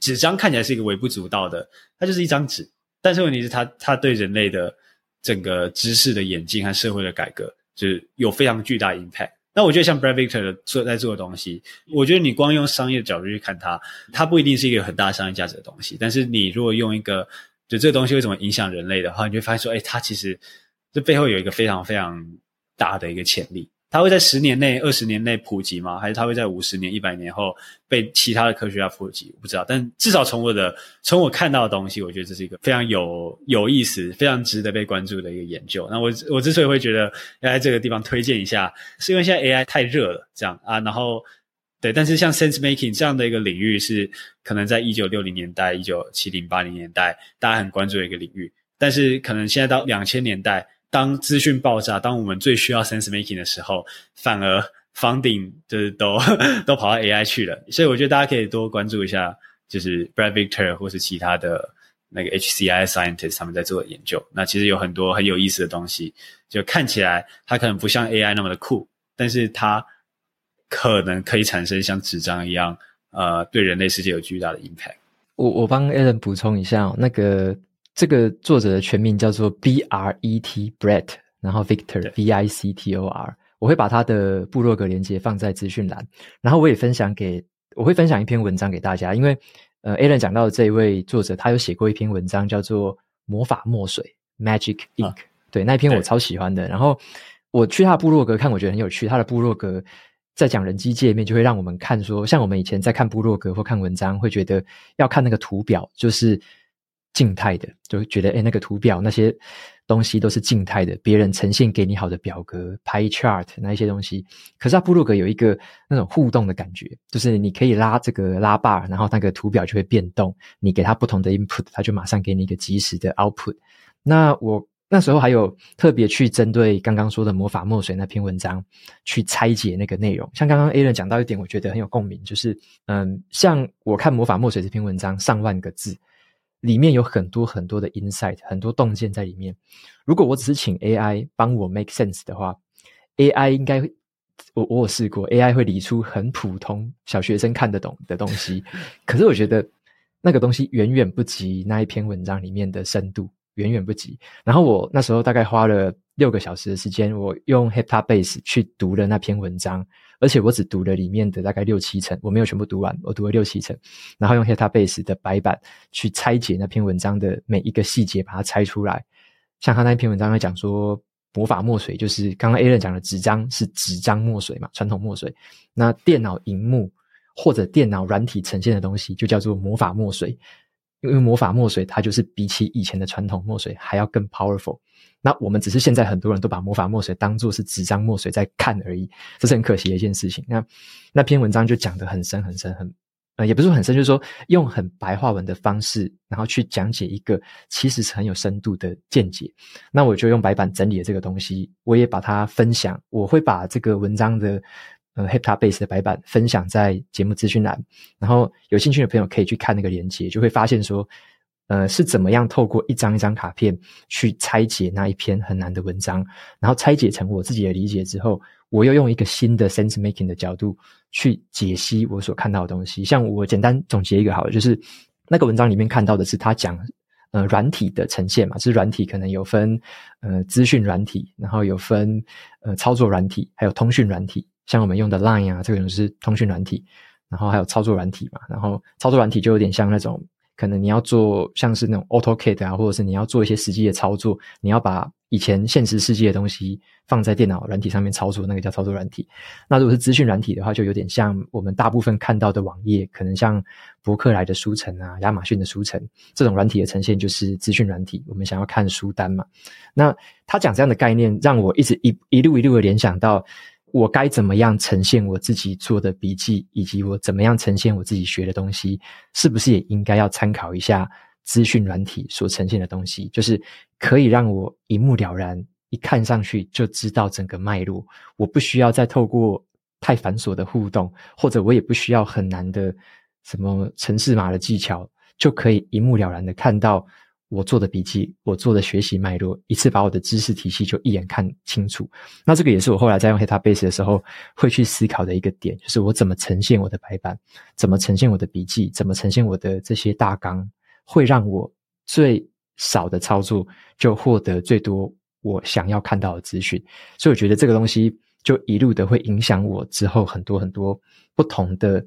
纸张看起来是一个微不足道的，它就是一张纸。但是问题是它，它对人类的整个知识的演进和社会的改革，就是有非常巨大的 impact。那我觉得像 Brad Victor 的做在做的东西，我觉得你光用商业的角度去看它，它不一定是一个很大商业价值的东西。但是你如果用一个就这个东西会怎么影响人类的话，你会发现说，哎，它其实这背后有一个非常非常大的一个潜力。它会在十年内、二十年内普及吗？还是它会在五十年、一百年后被其他的科学家普及？我不知道。但至少从我的、从我看到的东西，我觉得这是一个非常有有意思、非常值得被关注的一个研究。那我我之所以会觉得要在这个地方推荐一下，是因为现在 AI 太热了，这样啊。然后对，但是像 sense making 这样的一个领域，是可能在一九六零年代、一九七零八零年代大家很关注的一个领域，但是可能现在到两千年代。当资讯爆炸，当我们最需要 sense making 的时候，反而 funding 就是都 都跑到 AI 去了。所以我觉得大家可以多关注一下，就是 Brad Victor 或是其他的那个 HCI scientist 他们在做的研究。那其实有很多很有意思的东西，就看起来它可能不像 AI 那么的酷，但是它可能可以产生像纸张一样，呃，对人类世界有巨大的 impact。我我帮 Alan 补充一下，那个。这个作者的全名叫做 B R E T Brett，然后 Victor V I C T O R。我会把他的部落格连接放在资讯栏，然后我也分享给，我会分享一篇文章给大家，因为呃，Alan 讲到的这一位作者，他有写过一篇文章叫做《魔法墨水》（Magic Ink），啊，对，那一篇我超喜欢的。然后我去他的部落格看，我觉得很有趣。他的部落格在讲人机界面，就会让我们看说，像我们以前在看部落格或看文章，会觉得要看那个图表，就是。静态的，就觉得诶那个图表那些东西都是静态的，别人呈现给你好的表格、pie chart 那一些东西。可是它布鲁格有一个那种互动的感觉，就是你可以拉这个拉 bar，然后那个图表就会变动，你给它不同的 input，它就马上给你一个即时的 output。那我那时候还有特别去针对刚刚说的魔法墨水那篇文章去拆解那个内容，像刚刚 Alan 讲到一点，我觉得很有共鸣，就是嗯，像我看魔法墨水这篇文章上万个字。里面有很多很多的 insight，很多洞见在里面。如果我只是请 AI 帮我 make sense 的话，AI 应该我我有试过，AI 会理出很普通小学生看得懂的东西。可是我觉得那个东西远远不及那一篇文章里面的深度，远远不及。然后我那时候大概花了六个小时的时间，我用 Heptabase 去读了那篇文章。而且我只读了里面的大概六七成，我没有全部读完，我读了六七成，然后用 HitaBase 的白板去拆解那篇文章的每一个细节，把它拆出来。像他那篇文章在讲说，魔法墨水就是刚刚 Alan 讲的纸张是纸张墨水嘛，传统墨水。那电脑荧幕或者电脑软体呈现的东西就叫做魔法墨水，因为魔法墨水它就是比起以前的传统墨水还要更 powerful。那我们只是现在很多人都把魔法墨水当作是纸张墨水在看而已，这是很可惜的一件事情。那那篇文章就讲得很深很深，很呃也不是很深，就是说用很白话文的方式，然后去讲解一个其实是很有深度的见解。那我就用白板整理了这个东西，我也把它分享。我会把这个文章的呃 Heptabase 的白板分享在节目资讯栏，然后有兴趣的朋友可以去看那个链接，就会发现说。呃，是怎么样透过一张一张卡片去拆解那一篇很难的文章，然后拆解成我自己的理解之后，我又用一个新的 sense making 的角度去解析我所看到的东西。像我简单总结一个好了，就是那个文章里面看到的是他讲呃软体的呈现嘛，是软体可能有分呃资讯软体，然后有分呃操作软体，还有通讯软体。像我们用的 Line 啊，这个就是通讯软体，然后还有操作软体嘛，然后操作软体就有点像那种。可能你要做像是那种 AutoCAD 啊，或者是你要做一些实际的操作，你要把以前现实世界的东西放在电脑软体上面操作，那个叫操作软体。那如果是资讯软体的话，就有点像我们大部分看到的网页，可能像博客来的书城啊、亚马逊的书城这种软体的呈现，就是资讯软体。我们想要看书单嘛，那他讲这样的概念，让我一直一一路一路的联想到。我该怎么样呈现我自己做的笔记，以及我怎么样呈现我自己学的东西，是不是也应该要参考一下资讯软体所呈现的东西？就是可以让我一目了然，一看上去就知道整个脉络。我不需要再透过太繁琐的互动，或者我也不需要很难的什么程式码的技巧，就可以一目了然的看到。我做的笔记，我做的学习脉络，一次把我的知识体系就一眼看清楚。那这个也是我后来在用 Heptabase 的时候会去思考的一个点，就是我怎么呈现我的白板，怎么呈现我的笔记，怎么呈现我的这些大纲，会让我最少的操作就获得最多我想要看到的资讯。所以我觉得这个东西就一路的会影响我之后很多很多不同的。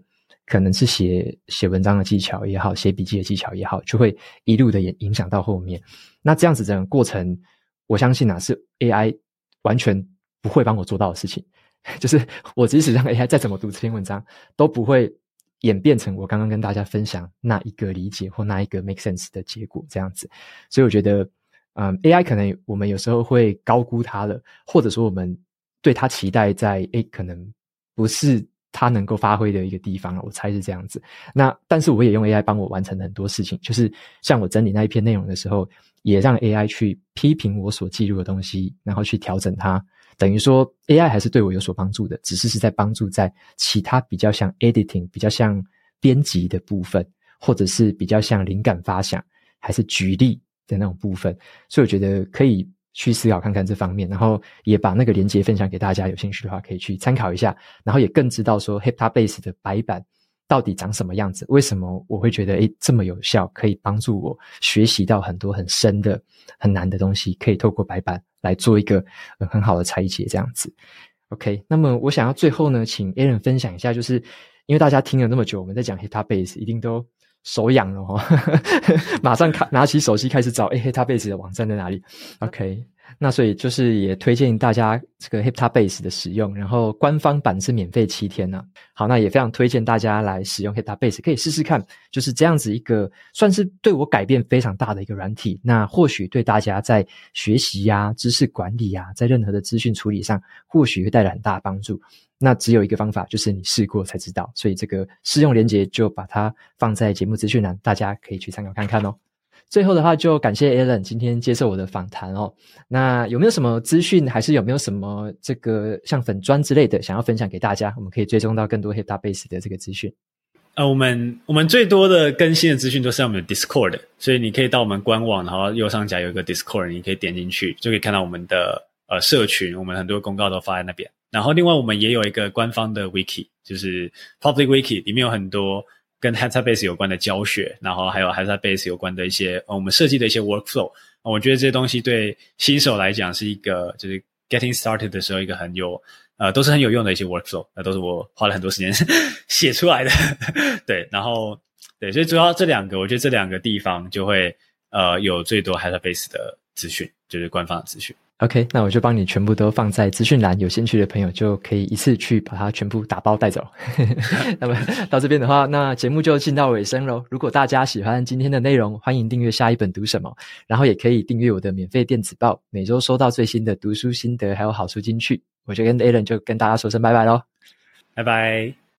可能是写写文章的技巧也好，写笔记的技巧也好，就会一路的也影响到后面。那这样子整个过程，我相信啊，是 AI 完全不会帮我做到的事情。就是我即使让 AI 再怎么读这篇文章，都不会演变成我刚刚跟大家分享那一个理解或那一个 make sense 的结果这样子。所以我觉得，嗯，AI 可能我们有时候会高估它了，或者说我们对它期待在，诶，可能不是。它能够发挥的一个地方，我猜是这样子。那但是我也用 AI 帮我完成了很多事情，就是像我整理那一篇内容的时候，也让 AI 去批评我所记录的东西，然后去调整它。等于说 AI 还是对我有所帮助的，只是是在帮助在其他比较像 editing、比较像编辑的部分，或者是比较像灵感发想，还是举例的那种部分。所以我觉得可以。去思考看看这方面，然后也把那个连接分享给大家，有兴趣的话可以去参考一下，然后也更知道说 Heptabase 的白板到底长什么样子，为什么我会觉得诶这么有效，可以帮助我学习到很多很深的、很难的东西，可以透过白板来做一个很好的拆解，这样子。OK，那么我想要最后呢，请 Alan 分享一下，就是因为大家听了那么久，我们在讲 Heptabase，一定都。手痒了哈，马上开拿起手机开始找，诶，Heptabase 的网站在哪里？OK，那所以就是也推荐大家这个 HeptaBase 的使用，然后官方版是免费七天呢、啊。好，那也非常推荐大家来使用 HeptaBase，可以试试看，就是这样子一个算是对我改变非常大的一个软体。那或许对大家在学习呀、啊、知识管理呀、啊，在任何的资讯处理上，或许会带来很大的帮助。那只有一个方法，就是你试过才知道。所以这个试用连接就把它放在节目资讯栏，大家可以去参考看看哦。最后的话，就感谢 Alan 今天接受我的访谈哦。那有没有什么资讯，还是有没有什么这个像粉砖之类的，想要分享给大家？我们可以追踪到更多 HeptaBase 的这个资讯。呃，我们我们最多的更新的资讯都是在我们的 Discord，所以你可以到我们官网，然后右上角有一个 Discord，你可以点进去，就可以看到我们的呃社群，我们很多公告都发在那边。然后另外我们也有一个官方的 Wiki，就是 Public Wiki，里面有很多。跟 HeptaBase 有关的教学，然后还有 HeptaBase 有关的一些，呃，我们设计的一些 workflow，我觉得这些东西对新手来讲是一个，就是 getting started 的时候一个很有，呃，都是很有用的一些 workflow，那都是我花了很多时间 写出来的，对，然后对，所以主要这两个，我觉得这两个地方就会，呃，有最多 HeptaBase 的资讯，就是官方的资讯。OK，那我就帮你全部都放在资讯栏，有兴趣的朋友就可以一次去把它全部打包带走。那么到这边的话，那节目就进到尾声喽。如果大家喜欢今天的内容，欢迎订阅下一本读什么，然后也可以订阅我的免费电子报，每周收到最新的读书心得还有好书金句。我就跟 Alan 就跟大家说声拜拜喽，拜拜。